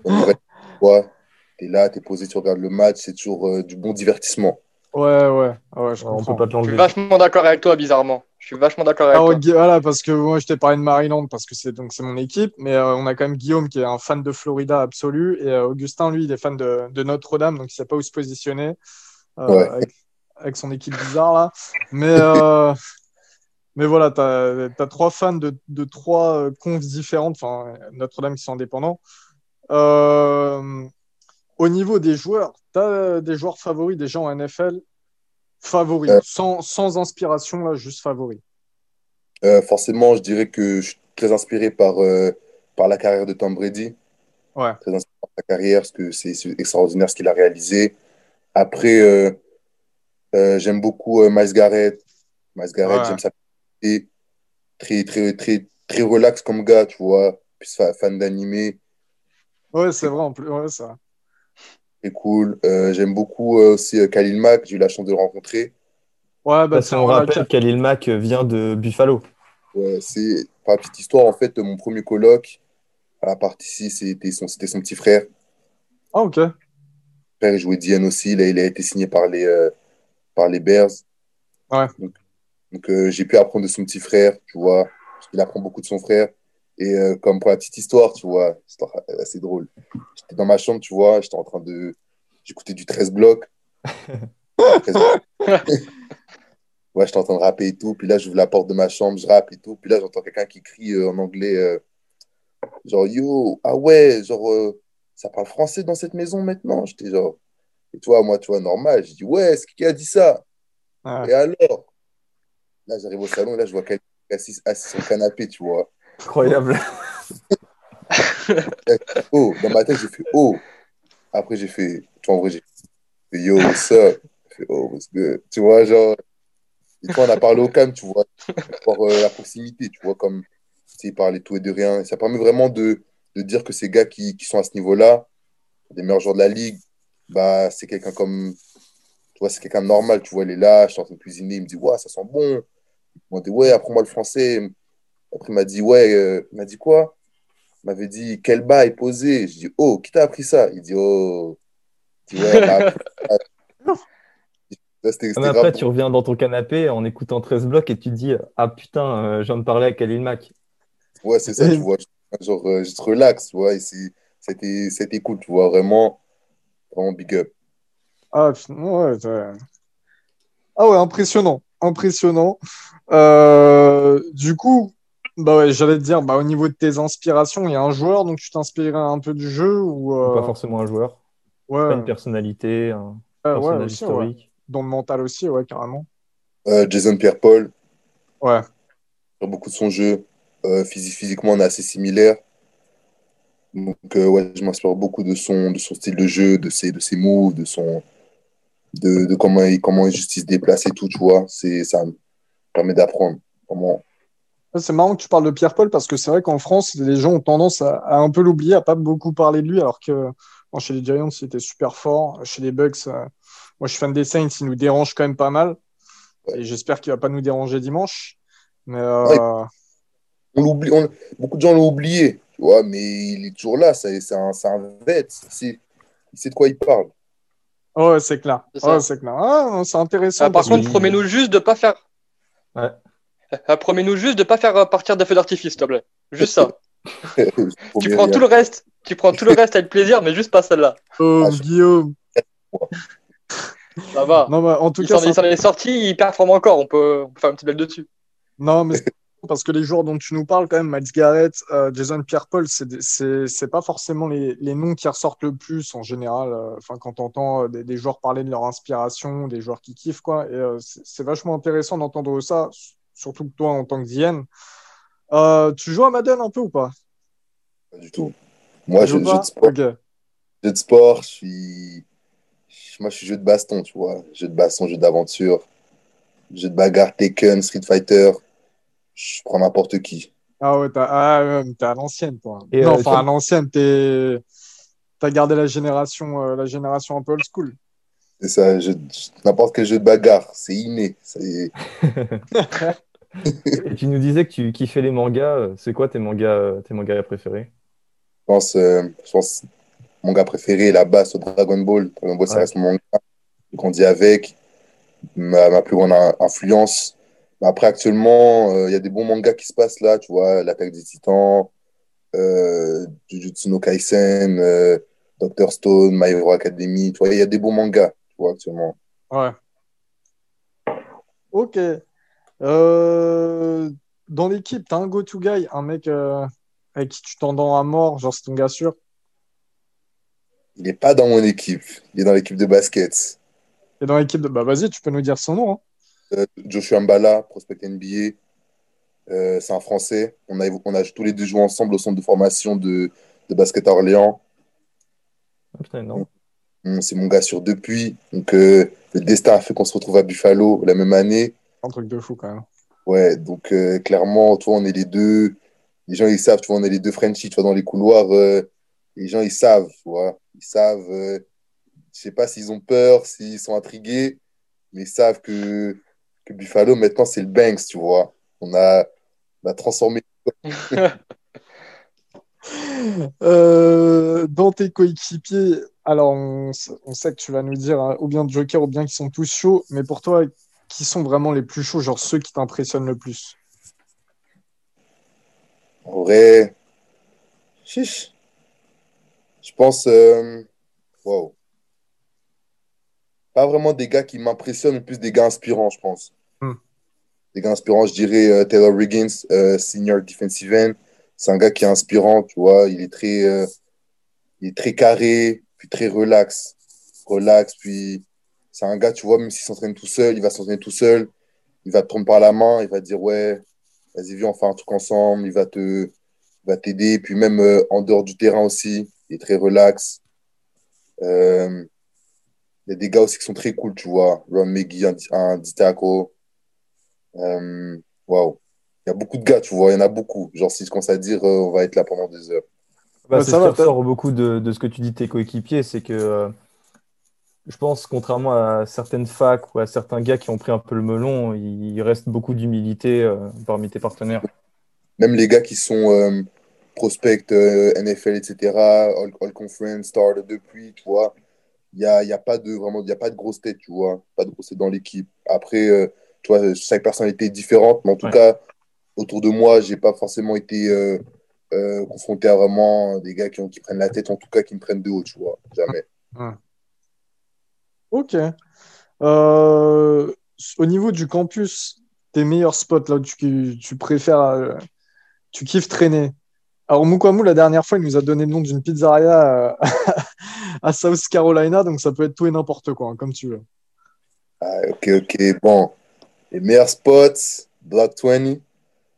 [SPEAKER 2] es là, tu es posé, tu regardes le match, c'est toujours euh, du bon divertissement.
[SPEAKER 1] Ouais, ouais, ouais je On peut
[SPEAKER 4] pas te Je suis vachement d'accord avec toi, bizarrement. Je suis vachement d'accord avec toi.
[SPEAKER 1] Voilà, parce que moi, je t'ai parlé de Maryland parce que c'est donc c'est mon équipe, mais euh, on a quand même Guillaume qui est un fan de Florida absolu et Augustin, lui, il est fan de, de Notre-Dame, donc il sait pas où se positionner avec, avec, son équipe bizarre là. Mais Mais voilà, tu as, trois fans de, de trois euh, confs différentes, enfin, Notre-Dame qui sont indépendants. Euh, au niveau des joueurs, tu as des joueurs favoris, des gens en NFL favoris, sans, sans, inspiration, là, juste favoris.
[SPEAKER 2] Euh, forcément, je dirais que je suis très inspiré par, euh, par la carrière de Tom Brady.
[SPEAKER 1] Ouais.
[SPEAKER 2] Très inspiré par sa carrière, parce que c'est extraordinaire ce qu'il a réalisé. Après, euh, euh, j'aime beaucoup euh, Miles Garrett. Miles Garrett,
[SPEAKER 1] Ouais.
[SPEAKER 2] j'aime sa personnalité. Très, très, très, très relax comme gars, tu vois. Puis fa- fan d'animé,
[SPEAKER 1] Ouais, c'est vrai en plus. Ouais, ça.
[SPEAKER 2] très cool. Euh, j'aime beaucoup euh, aussi euh, Khalil Mack, j'ai eu la chance de le rencontrer.
[SPEAKER 1] Ouais, bah,
[SPEAKER 3] Parce
[SPEAKER 1] voilà,
[SPEAKER 3] rappelle Khalil Mack vient de Buffalo.
[SPEAKER 2] Ouais, c'est, par petite histoire, en fait, mon premier coloc à la partie ici, c'était son, c'était son petit frère.
[SPEAKER 1] Ah, ok.
[SPEAKER 2] Mon frère, il jouait Diane aussi. Là, il a été signé par les, euh, par les Bears.
[SPEAKER 1] Ouais.
[SPEAKER 2] Donc, donc, euh, j'ai pu apprendre de son petit frère, tu vois. Parce qu'il apprend beaucoup de son frère. Et euh, comme pour la petite histoire, tu vois, histoire assez drôle. J'étais dans ma chambre, tu vois, j'étais en train de. J'écoutais du 13 blocs. 13 blocs. ouais, j'étais en train de rapper et tout. Puis là, j'ouvre la porte de ma chambre, je rappe et tout. Puis là, j'entends quelqu'un qui crie euh, en anglais, genre, yo, ah ouais, genre, ça parle français dans cette maison maintenant? J'étais genre, et toi, moi, tu vois, normal. Je dis, ouais, c'est qui a dit ça?
[SPEAKER 1] Ouais.
[SPEAKER 2] Et alors? Là, j'arrive au salon, et là, je vois quelqu'un assis, assis sur le canapé, tu vois.
[SPEAKER 3] Incroyable.
[SPEAKER 2] Oh, dans ma tête, j'ai fait oh. Après, j'ai fait, tu vois, en vrai, j'ai fait yo, what's up? J'ai fait oh, what's good? Tu vois, genre, et toi, on a parlé au calme, tu vois, pour euh, la proximité, tu vois, comme, tu parlaient tout et de rien. Et ça permet vraiment de, de dire que ces gars qui, qui sont à ce niveau-là, les meilleurs joueurs de la ligue, bah, c'est quelqu'un comme, tu vois, c'est quelqu'un de normal, tu vois, il est là, je suis en train de cuisiner, il me dit, ouais, ça sent bon. Il m'a dit, ouais, apprends-moi le français. Après, il m'a dit, ouais, euh, il m'a dit quoi? Il m'avait dit, quel bas est posé? Je dis, oh, qui t'a appris ça? Il dit, oh. Dit, ouais. Ça, c'était-
[SPEAKER 3] Mais
[SPEAKER 2] c'était
[SPEAKER 3] après,
[SPEAKER 2] grave.
[SPEAKER 3] tu reviens dans ton canapé en écoutant 13 blocs et tu te dis Ah putain, euh, je viens de parler à Khalil Mack.
[SPEAKER 2] Ouais, c'est ça, tu vois. Genre, euh, je te relaxe, tu vois. Et c'est- c'était c'était cool, tu vois. Vraiment, vraiment big up.
[SPEAKER 1] Ah, ouais, ah ouais, impressionnant. Impressionnant. Euh, du coup, bah ouais, j'allais te dire, bah, au niveau de tes inspirations, il y a un joueur dont tu t'inspirais un peu du jeu ou
[SPEAKER 3] Pas
[SPEAKER 1] euh,
[SPEAKER 3] forcément un joueur,
[SPEAKER 1] ouais,
[SPEAKER 3] pas une personnalité, un
[SPEAKER 1] ouais,
[SPEAKER 3] personnage
[SPEAKER 1] ouais.
[SPEAKER 3] historique.
[SPEAKER 1] Dans le mental aussi, ouais, carrément.
[SPEAKER 2] Euh, Jason Pierre-Paul,
[SPEAKER 1] Ouais.
[SPEAKER 2] sur beaucoup de son jeu. Euh, physi- physiquement, on est assez similaires. Donc, euh, ouais, je m'inspire beaucoup de son, de son style de jeu, de ses, de ses moves, de, son, de, de comment, il, comment il se déplace et tout, tu vois. C'est, ça me permet d'apprendre.
[SPEAKER 1] Ouais, C'est marrant que tu parles de Pierre-Paul parce que c'est vrai qu'en France, les gens ont tendance à, à un peu l'oublier, à pas beaucoup parler de lui, alors que bon, chez les Giants, il était super fort. Chez les Bucks, euh, moi je suis fan des Saints, il nous dérange quand même pas mal. Et j'espère qu'il va pas nous déranger dimanche. Mais euh,
[SPEAKER 2] Ouais. On l'oublie, on- beaucoup de gens l'ont oublié, tu vois, mais il est toujours là. C'est, un, un vet. C'est- il sait de quoi il parle.
[SPEAKER 1] Ouais, c'est clair.
[SPEAKER 4] C'est ça.
[SPEAKER 1] Ouais, c'est clair. Ah, c'est intéressant.
[SPEAKER 4] Ah, par contre, promets-nous juste de pas faire.
[SPEAKER 3] Ouais.
[SPEAKER 4] Ah, promets-nous juste de pas faire euh, partir des feux d'artifice, s'il te plaît. Juste ça. Tu prends
[SPEAKER 2] rien.
[SPEAKER 4] tout le reste. Tu prends tout le reste avec plaisir, mais juste pas celle-là.
[SPEAKER 1] Guillaume,
[SPEAKER 2] Ah, je-
[SPEAKER 1] Guillaume.
[SPEAKER 4] Ça va.
[SPEAKER 1] Non, mais en tout
[SPEAKER 4] Il
[SPEAKER 1] cas,
[SPEAKER 4] s'en il s'en est sorti, il performe encore. On peut, on peut faire une petite belle dessus.
[SPEAKER 1] Non, mais c'est parce que les joueurs dont tu nous parles, quand même, Miles Garrett, euh, Jason Pierre-Paul, c'est pas forcément les, les noms qui ressortent le plus en général. euh, Enfin, quand on entend des, des joueurs parler de leur inspiration, des joueurs qui kiffent, quoi. Et euh, c'est vachement intéressant d'entendre ça, surtout que toi, en tant que Diane. Euh, tu joues à Madden un peu ou pas?
[SPEAKER 2] Pas du tout. Moi,
[SPEAKER 1] Tu
[SPEAKER 2] je,
[SPEAKER 1] pas?
[SPEAKER 2] de sport,
[SPEAKER 1] Ok.
[SPEAKER 2] jeu de sport, je suis. Moi, je suis jeu de baston, tu vois. Jeu de baston, jeu d'aventure. Jeu de bagarre, Tekken, Street Fighter. Je prends n'importe qui.
[SPEAKER 1] Ah ouais, ah, t'es à l'ancienne, toi.
[SPEAKER 3] Et,
[SPEAKER 1] non,
[SPEAKER 3] euh,
[SPEAKER 1] enfin,
[SPEAKER 3] tu-
[SPEAKER 1] à l'ancienne, t'es. T'as gardé la génération, euh, la génération un peu old school.
[SPEAKER 2] C'est ça, n'importe quel jeu de bagarre. C'est inné.
[SPEAKER 3] Et tu nous disais que tu kiffais les mangas. euh, C'est quoi tes mangas, tes mangas préférés?
[SPEAKER 2] Je pense, euh, je pense, mon gars préféré, la base au Dragon Ball. Dragon Ball, ça
[SPEAKER 3] Ouais.
[SPEAKER 2] reste mon manga. J'ai grandi avec. Ma, ma plus grande in- influence. Mais après, actuellement, euh, il y a des bons mangas qui se passent là, tu vois. L'attaque des titans, euh, Jujutsu no Kaisen, euh, Dr. Stone, My Hero Academy. Tu vois, il y a des bons mangas, tu vois, actuellement.
[SPEAKER 1] Ouais. Ok. Euh, dans l'équipe, t'as un go-to guy, un mec euh, avec qui tu t'entends à mort, genre c'est ton gars sûr?
[SPEAKER 2] Il n'est pas dans mon équipe. Il est dans l'équipe de basket.
[SPEAKER 1] Et dans l'équipe de. Bah vas-y, tu peux nous dire son nom. hein.
[SPEAKER 2] Euh, Joshua Mbala, prospect NBA. Euh, c'est un Français. On a, on a tous les deux joué ensemble au centre de formation de, de basket à Orléans.
[SPEAKER 3] Ah,
[SPEAKER 2] C'est mon gars sur depuis. Donc, euh, le destin a fait qu'on se retrouve à Buffalo la même année.
[SPEAKER 1] Un truc de fou quand même.
[SPEAKER 2] Ouais, donc euh, clairement, toi, on est les deux. Les gens, ils savent, tu vois, on est les deux Frenchies, tu vois, dans les couloirs. euh, les gens, ils savent, tu vois. Ils savent. euh, je sais pas s'ils ont peur, s'ils sont intrigués, mais ils savent que, que Buffalo, maintenant, c'est le Banks, tu vois. On a, on a transformé.
[SPEAKER 1] Euh, dans tes coéquipiers, alors on sait que tu vas nous dire hein, ou bien Joker ou bien qu'ils sont tous chauds, mais pour toi, qui sont vraiment les plus chauds, genre ceux qui t'impressionnent le plus?
[SPEAKER 2] En vrai, chiche. Je pense. euh, wow. Pas vraiment des gars qui m'impressionnent, mais plus des gars inspirants, je pense.
[SPEAKER 1] Hmm.
[SPEAKER 2] Des gars inspirants, je dirais euh, Taylor Riggins, euh, senior defensive end. C'est un gars qui est inspirant, tu vois. Il est très, euh, il est très carré, puis très relax. Relax, puis c'est un gars, tu vois, même s'il s'entraîne tout seul, il va s'entraîner tout seul. Il va te prendre par la main, il va te dire, ouais, vas-y, viens, on fait un truc ensemble. Il va te, va t'aider. Puis même en dehors du terrain aussi, il est très relax. Il y a des gars aussi qui sont très cool, tu vois. Ron McGee, un, un. Euh, Waouh. Il y a beaucoup de gars, tu vois. Il y en a beaucoup. Genre, si je commence à dire, euh, on va être là pendant des heures.
[SPEAKER 3] Bah,
[SPEAKER 1] ça
[SPEAKER 3] ce
[SPEAKER 1] va,
[SPEAKER 3] ressort beaucoup de, de ce que tu dis de tes coéquipiers, c'est que euh, je pense, contrairement à certaines facs ou à certains gars qui ont pris un peu le melon, il, il reste beaucoup d'humilité euh, parmi tes partenaires.
[SPEAKER 2] Même les gars qui sont euh, prospects euh, NFL, etc., All, All Conference, Star depuis, tu vois. Il n'y a, y a pas de vraiment, il y a pas de grosse tête, tu vois. Pas de grosse tête dans l'équipe. Après, euh, tu vois, chaque personnalité est différente, mais en tout
[SPEAKER 3] Ouais.
[SPEAKER 2] cas, autour de moi, j'ai pas forcément été euh, euh, confronté à vraiment des gars qui, ont, qui prennent la tête, en tout cas qui me prennent de haut, tu vois. Jamais.
[SPEAKER 1] Ok. Euh, au niveau du campus, tes meilleurs spots là où tu, tu préfères, euh, tu kiffes traîner? Alors Mukwamu, la dernière fois, il nous a donné le nom d'une pizzeria euh, à South Carolina, donc ça peut être tout et n'importe quoi, hein, comme tu veux.
[SPEAKER 2] Ah, ok, ok. Bon, les meilleurs spots, Block 20,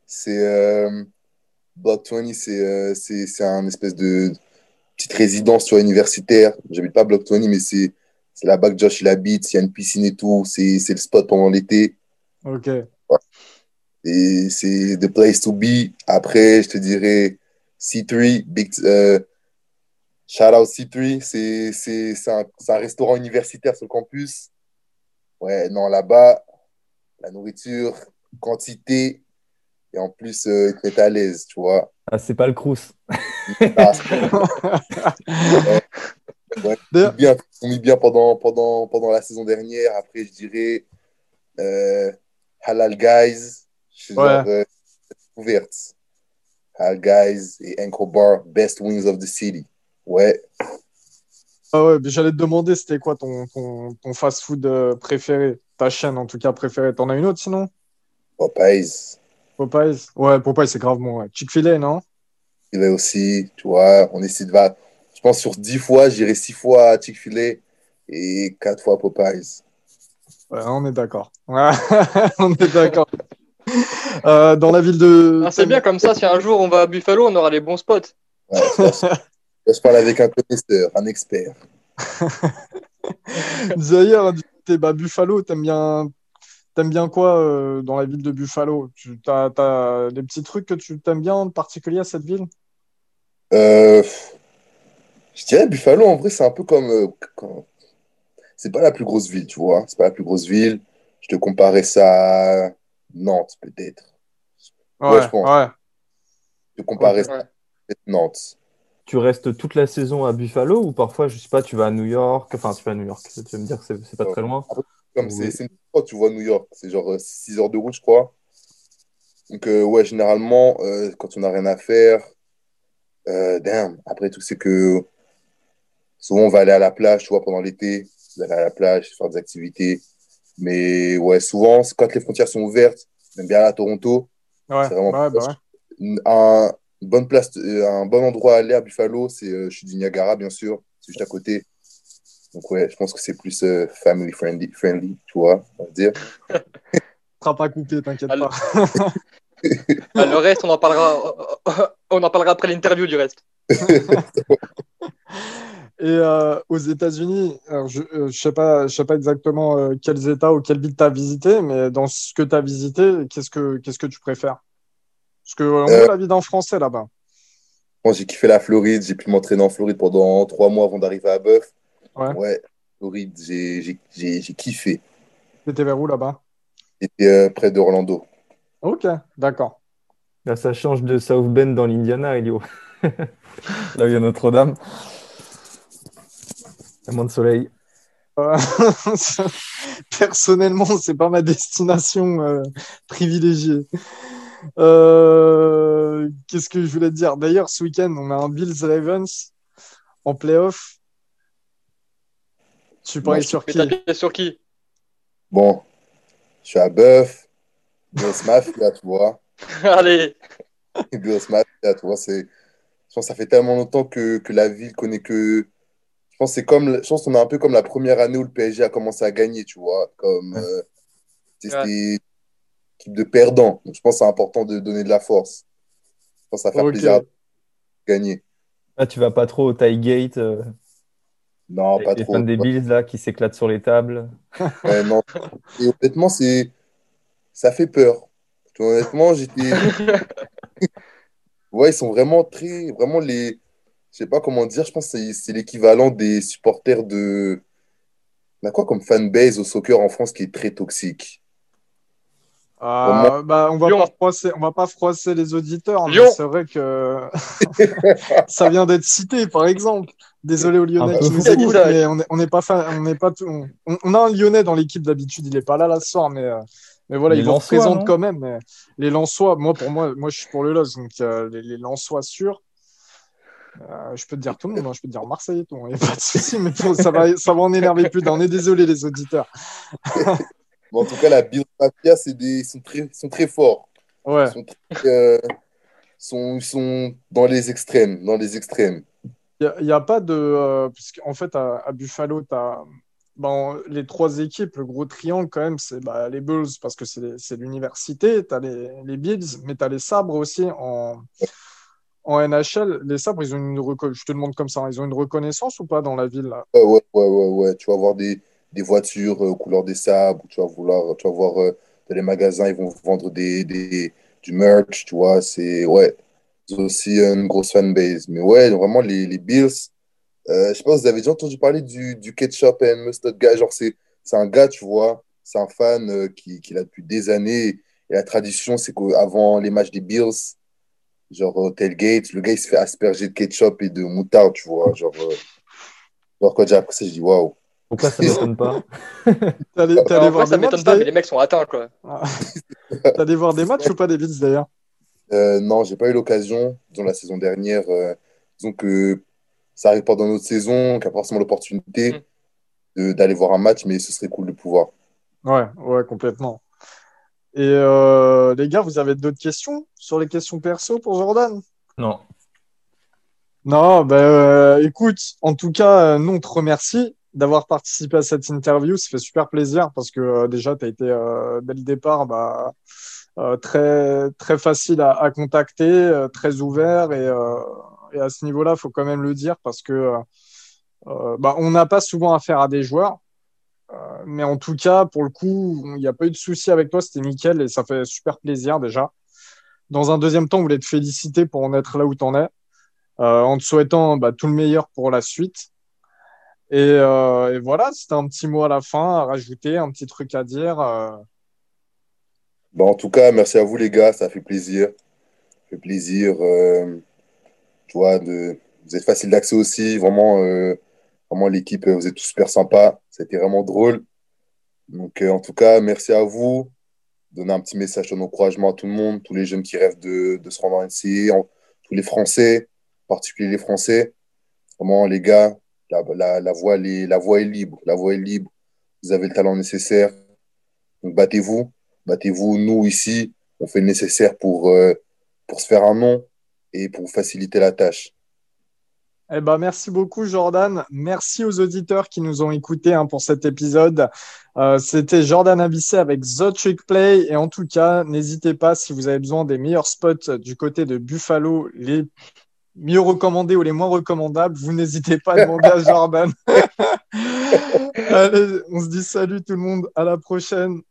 [SPEAKER 2] c'est euh, Block 20, c'est euh, c'est un espèce de petite résidence, vois, universitaire. J'habite pas Block 20, mais c'est là-bas que Josh il habite. Il y a une piscine et tout. C'est c'est le spot pendant l'été.
[SPEAKER 1] Ok.
[SPEAKER 2] Et c'est the place to be. Après, je te dirais C3, Big, euh, shout out C3. C'est un, c'est un restaurant universitaire sur le campus. Ouais, non, là-bas, la nourriture, quantité, et en plus, euh, ils te à l'aise, tu vois.
[SPEAKER 3] Ah, c'est pas le Crous.
[SPEAKER 2] Ah, ouais, ils bien, ils mis bien pendant, pendant, pendant la saison dernière. Après, je dirais euh, Halal Guys, je
[SPEAKER 1] Ouais.
[SPEAKER 2] genre, euh, ouverte. Halal Guys et Ankle Bar, Best Wings of the City. Ouais,
[SPEAKER 1] Ah ouais, j'allais te demander c'était quoi ton, ton, ton fast-food euh, préféré, ta chaîne en tout cas préférée. T'en as une autre sinon?
[SPEAKER 2] Popeyes.
[SPEAKER 1] Popeyes? Ouais, Popeyes c'est gravement. Ouais. Chick-fil-A, non?
[SPEAKER 2] Il est aussi, tu vois, on essaie de va. Je pense sur 10 fois, j'irai 6 fois à Chick-fil-A et 4 fois à Popeyes.
[SPEAKER 1] Ouais, on est d'accord. Ouais, on est d'accord. Euh, dans la ville de.
[SPEAKER 4] Ah, c'est bien comme ça, si un jour on va à Buffalo, on aura les bons spots.
[SPEAKER 2] Ouais, je, parle avec un connaisseur, un expert.
[SPEAKER 1] D'ailleurs, t'es bah, Buffalo, t'aimes bien, t'aimes bien quoi euh, dans la ville de Buffalo? Tu t'as des petits trucs que tu t'aimes bien en particulier à cette ville?
[SPEAKER 2] Euh, je dirais Buffalo, en vrai, c'est un peu comme. euh, C'est pas la plus grosse ville, tu vois. C'est pas la plus grosse ville. Je te comparais ça à Nantes, peut-être. Ouais, je pense.
[SPEAKER 1] ouais.
[SPEAKER 2] Je te comparais ça
[SPEAKER 4] Ouais.
[SPEAKER 2] à Nantes.
[SPEAKER 3] Tu restes toute la saison à Buffalo ou parfois, je sais pas, tu vas à New York? Enfin, tu vas à New York. Tu vas me dire que c'est pas
[SPEAKER 2] Ouais.
[SPEAKER 3] très loin.
[SPEAKER 2] Comme
[SPEAKER 3] Oui.
[SPEAKER 2] c'est une fois, tu vois New York, c'est genre 6 heures de route, je crois. Donc, euh, ouais, généralement, euh, quand on n'a rien à faire, euh, damn, après tout, c'est que souvent on va aller à la plage, tu vois, pendant l'été, aller à la plage, faire des activités. Mais ouais, souvent, c'est quand les frontières sont ouvertes, même bien à Toronto,
[SPEAKER 1] Ouais,
[SPEAKER 2] C'est vraiment
[SPEAKER 1] ouais, bah ouais.
[SPEAKER 2] un, une bonne place, euh, un bon endroit à aller à Buffalo, c'est euh, je suis du Niagara, bien sûr, c'est juste à côté. Donc, ouais, je pense que c'est plus euh, family friendly, friendly, tu vois, on va dire.
[SPEAKER 1] Tu seras pas coupé, t'inquiète pas.
[SPEAKER 4] Bah, le reste, on en parlera, on en parlera après l'interview du reste.
[SPEAKER 1] Et euh, aux États-Unis, je ne sais, pas, je sais pas exactement euh, quels États ou quelles villes tu as visité, mais dans ce que tu as visité, qu'est-ce que, qu'est-ce que tu préfères? Parce qu'on euh, la vie en français là-bas.
[SPEAKER 2] Bon, j'ai kiffé la Floride, j'ai pu m'entraîner en Floride pendant trois mois avant d'arriver à Buff. Ouais. ouais Floride, j'ai, j'ai, j'ai kiffé.
[SPEAKER 1] T'étais vers où là-bas?
[SPEAKER 2] J'étais près d'Orlando.
[SPEAKER 1] Ok, d'accord.
[SPEAKER 3] Là, ça change de South Bend dans l'Indiana, Elio. Là où il y a Notre-Dame. À moins de soleil.
[SPEAKER 1] Euh, personnellement, c'est pas ma destination euh, privilégiée. Euh, qu'est-ce que je voulais te dire? D'ailleurs, ce week-end, on a un Bills Ravens en playoff. Tu paries sur qui?
[SPEAKER 4] sur qui?
[SPEAKER 2] Bon, je suis à Bœuf, Bills Mafia, tu vois.
[SPEAKER 4] Allez
[SPEAKER 2] Bills Mafia, tu vois, c'est je pense que ça fait tellement longtemps que, que la ville connaît que. Je pense c'est comme. Je pense qu'on est un peu comme la première année où le PSG a commencé à gagner, tu vois. Comme. Euh, c'était équipe de perdants. Donc je pense que c'est important de donner de la force. Je pense que ça fait plaisir de gagner.
[SPEAKER 3] Ah, tu vas pas trop au tie gate euh,
[SPEAKER 2] Non, pas trop.
[SPEAKER 3] Les fans des Bills là qui s'éclatent sur les tables.
[SPEAKER 2] Ouais, non. Et honnêtement, c'est. Ça fait peur. Honnêtement, j'étais. Ouais, ils sont vraiment très, vraiment les, je sais pas comment dire, je pense que c'est l'équivalent des supporters de, on a quoi comme fanbase au soccer en France qui est très toxique.
[SPEAKER 1] Ah, bah, on va pas froisser, on va pas froisser les auditeurs, mais c'est vrai que ça vient d'être cité, par exemple. Désolé aux Lyonnais qui nous écoutent, mais on n'est pas, on n'est pas, on, a un Lyonnais dans l'équipe d'habitude, il est pas là la soir, mais euh, mais voilà, ils vont représentent quand même. les Lensois, moi, pour moi, moi, je suis pour le LOS, donc euh, les, les Lensois sûrs. Euh, je peux te dire tout le monde, hein, je peux te dire Marseille tout, il n'y a pas de souci, mais ça, va, ça va en énerver plus d'un. On est désolé, les auditeurs.
[SPEAKER 2] en tout cas, la Bill Mafia, ils, sont très, sont très forts.
[SPEAKER 1] Ouais.
[SPEAKER 2] Ils sont, euh, sont, sont, dans les extrêmes. Dans les extrêmes.
[SPEAKER 1] Il n'y a, pas de. en fait, à, à Buffalo, tu as Bon, les trois équipes, le gros triangle quand même, c'est bah, les Bulls parce que c'est l'université, tu as les, les, Bills, mais tu as les sabres aussi en, en NHL. Les sabres, ils ont une je te demande comme ça, ils ont une reconnaissance ou pas dans la ville là?
[SPEAKER 2] Ouais, ouais, ouais, ouais, Tu vas voir des, des voitures aux couleurs des sabres, tu vas, vouloir, tu vas voir euh, dans les magasins, ils vont vendre des, des du merch, tu vois. C'est ouais, c'est aussi une grosse fanbase. Mais ouais, vraiment, les, les Bills euh, je sais pas, vous avez déjà entendu parler du, du ketchup and mustard guy? Genre, c'est un gars, tu vois, c'est un fan euh, qui, qui l'a depuis des années. Et la tradition, c'est qu'avant les matchs des Bills, genre au tailgate, le gars, il se fait asperger de ketchup et de moutarde, tu vois. Genre, euh, genre quand j'ai appris ça, je dis waouh.
[SPEAKER 3] Pourquoi ça m'étonne pas
[SPEAKER 4] allé, allé voir Ça m'étonne pas, mais les mecs sont atteints, quoi.
[SPEAKER 1] Ah. Allé voir des matchs ou pas des Bills d'ailleurs?
[SPEAKER 2] Euh, Non, j'ai pas eu l'occasion. Disons la saison dernière, disons que ça arrive pas dans notre saison, qui a forcément l'opportunité mm. d'aller voir un match, mais ce serait cool de pouvoir.
[SPEAKER 1] Ouais, ouais, complètement. Et euh, les gars, vous avez d'autres questions sur les questions perso pour Jordan?
[SPEAKER 3] Non.
[SPEAKER 1] Non, ben euh, écoute, en tout cas, nous on te remercie d'avoir participé à cette interview. Ça fait super plaisir parce que euh, déjà, tu as été dès le départ bah, très, très facile à, contacter, très ouvert et à ce niveau-là, il faut quand même le dire parce que euh, euh, bah, on n'a pas souvent affaire à des joueurs. Euh, mais en tout cas, pour le coup, il n'y a pas eu de souci avec toi, c'était nickel et ça fait super plaisir déjà. Dans un deuxième temps, on voulait te féliciter pour en être là où tu en es, en te souhaitant bah, tout le meilleur pour la suite. Et, voilà, c'était un petit mot à la fin à rajouter, un petit truc à dire.
[SPEAKER 2] Bon, en tout cas, merci à vous les gars, ça fait plaisir. Ça fait plaisir de, vous êtes facile d'accès aussi. Vraiment, euh, vraiment l'équipe, vous êtes tous super sympas. C'était vraiment drôle. Donc, euh, en tout cas, merci à vous. Donner un petit message d'encouragement à tout le monde, tous les jeunes qui rêvent de, de se rendre en tous les Français, en particulier les Français. Vraiment, les gars, la, voie, est libre. La voie est libre. Vous avez le talent nécessaire. Battez-vous. Battez-vous. Nous, ici, on fait le nécessaire pour, euh, se faire un nom et pour faciliter la tâche.
[SPEAKER 1] Eh ben, merci beaucoup, Jordan. Merci aux auditeurs qui nous ont écoutés hein, pour cet épisode. Euh, c'était Jordan Avissé avec The Trick Play. Et en tout cas, n'hésitez pas, si vous avez besoin des meilleurs spots du côté de Buffalo, mieux recommandés ou les moins recommandables, vous n'hésitez pas à demander à Jordan. Allez, on se dit salut tout le monde. À la prochaine.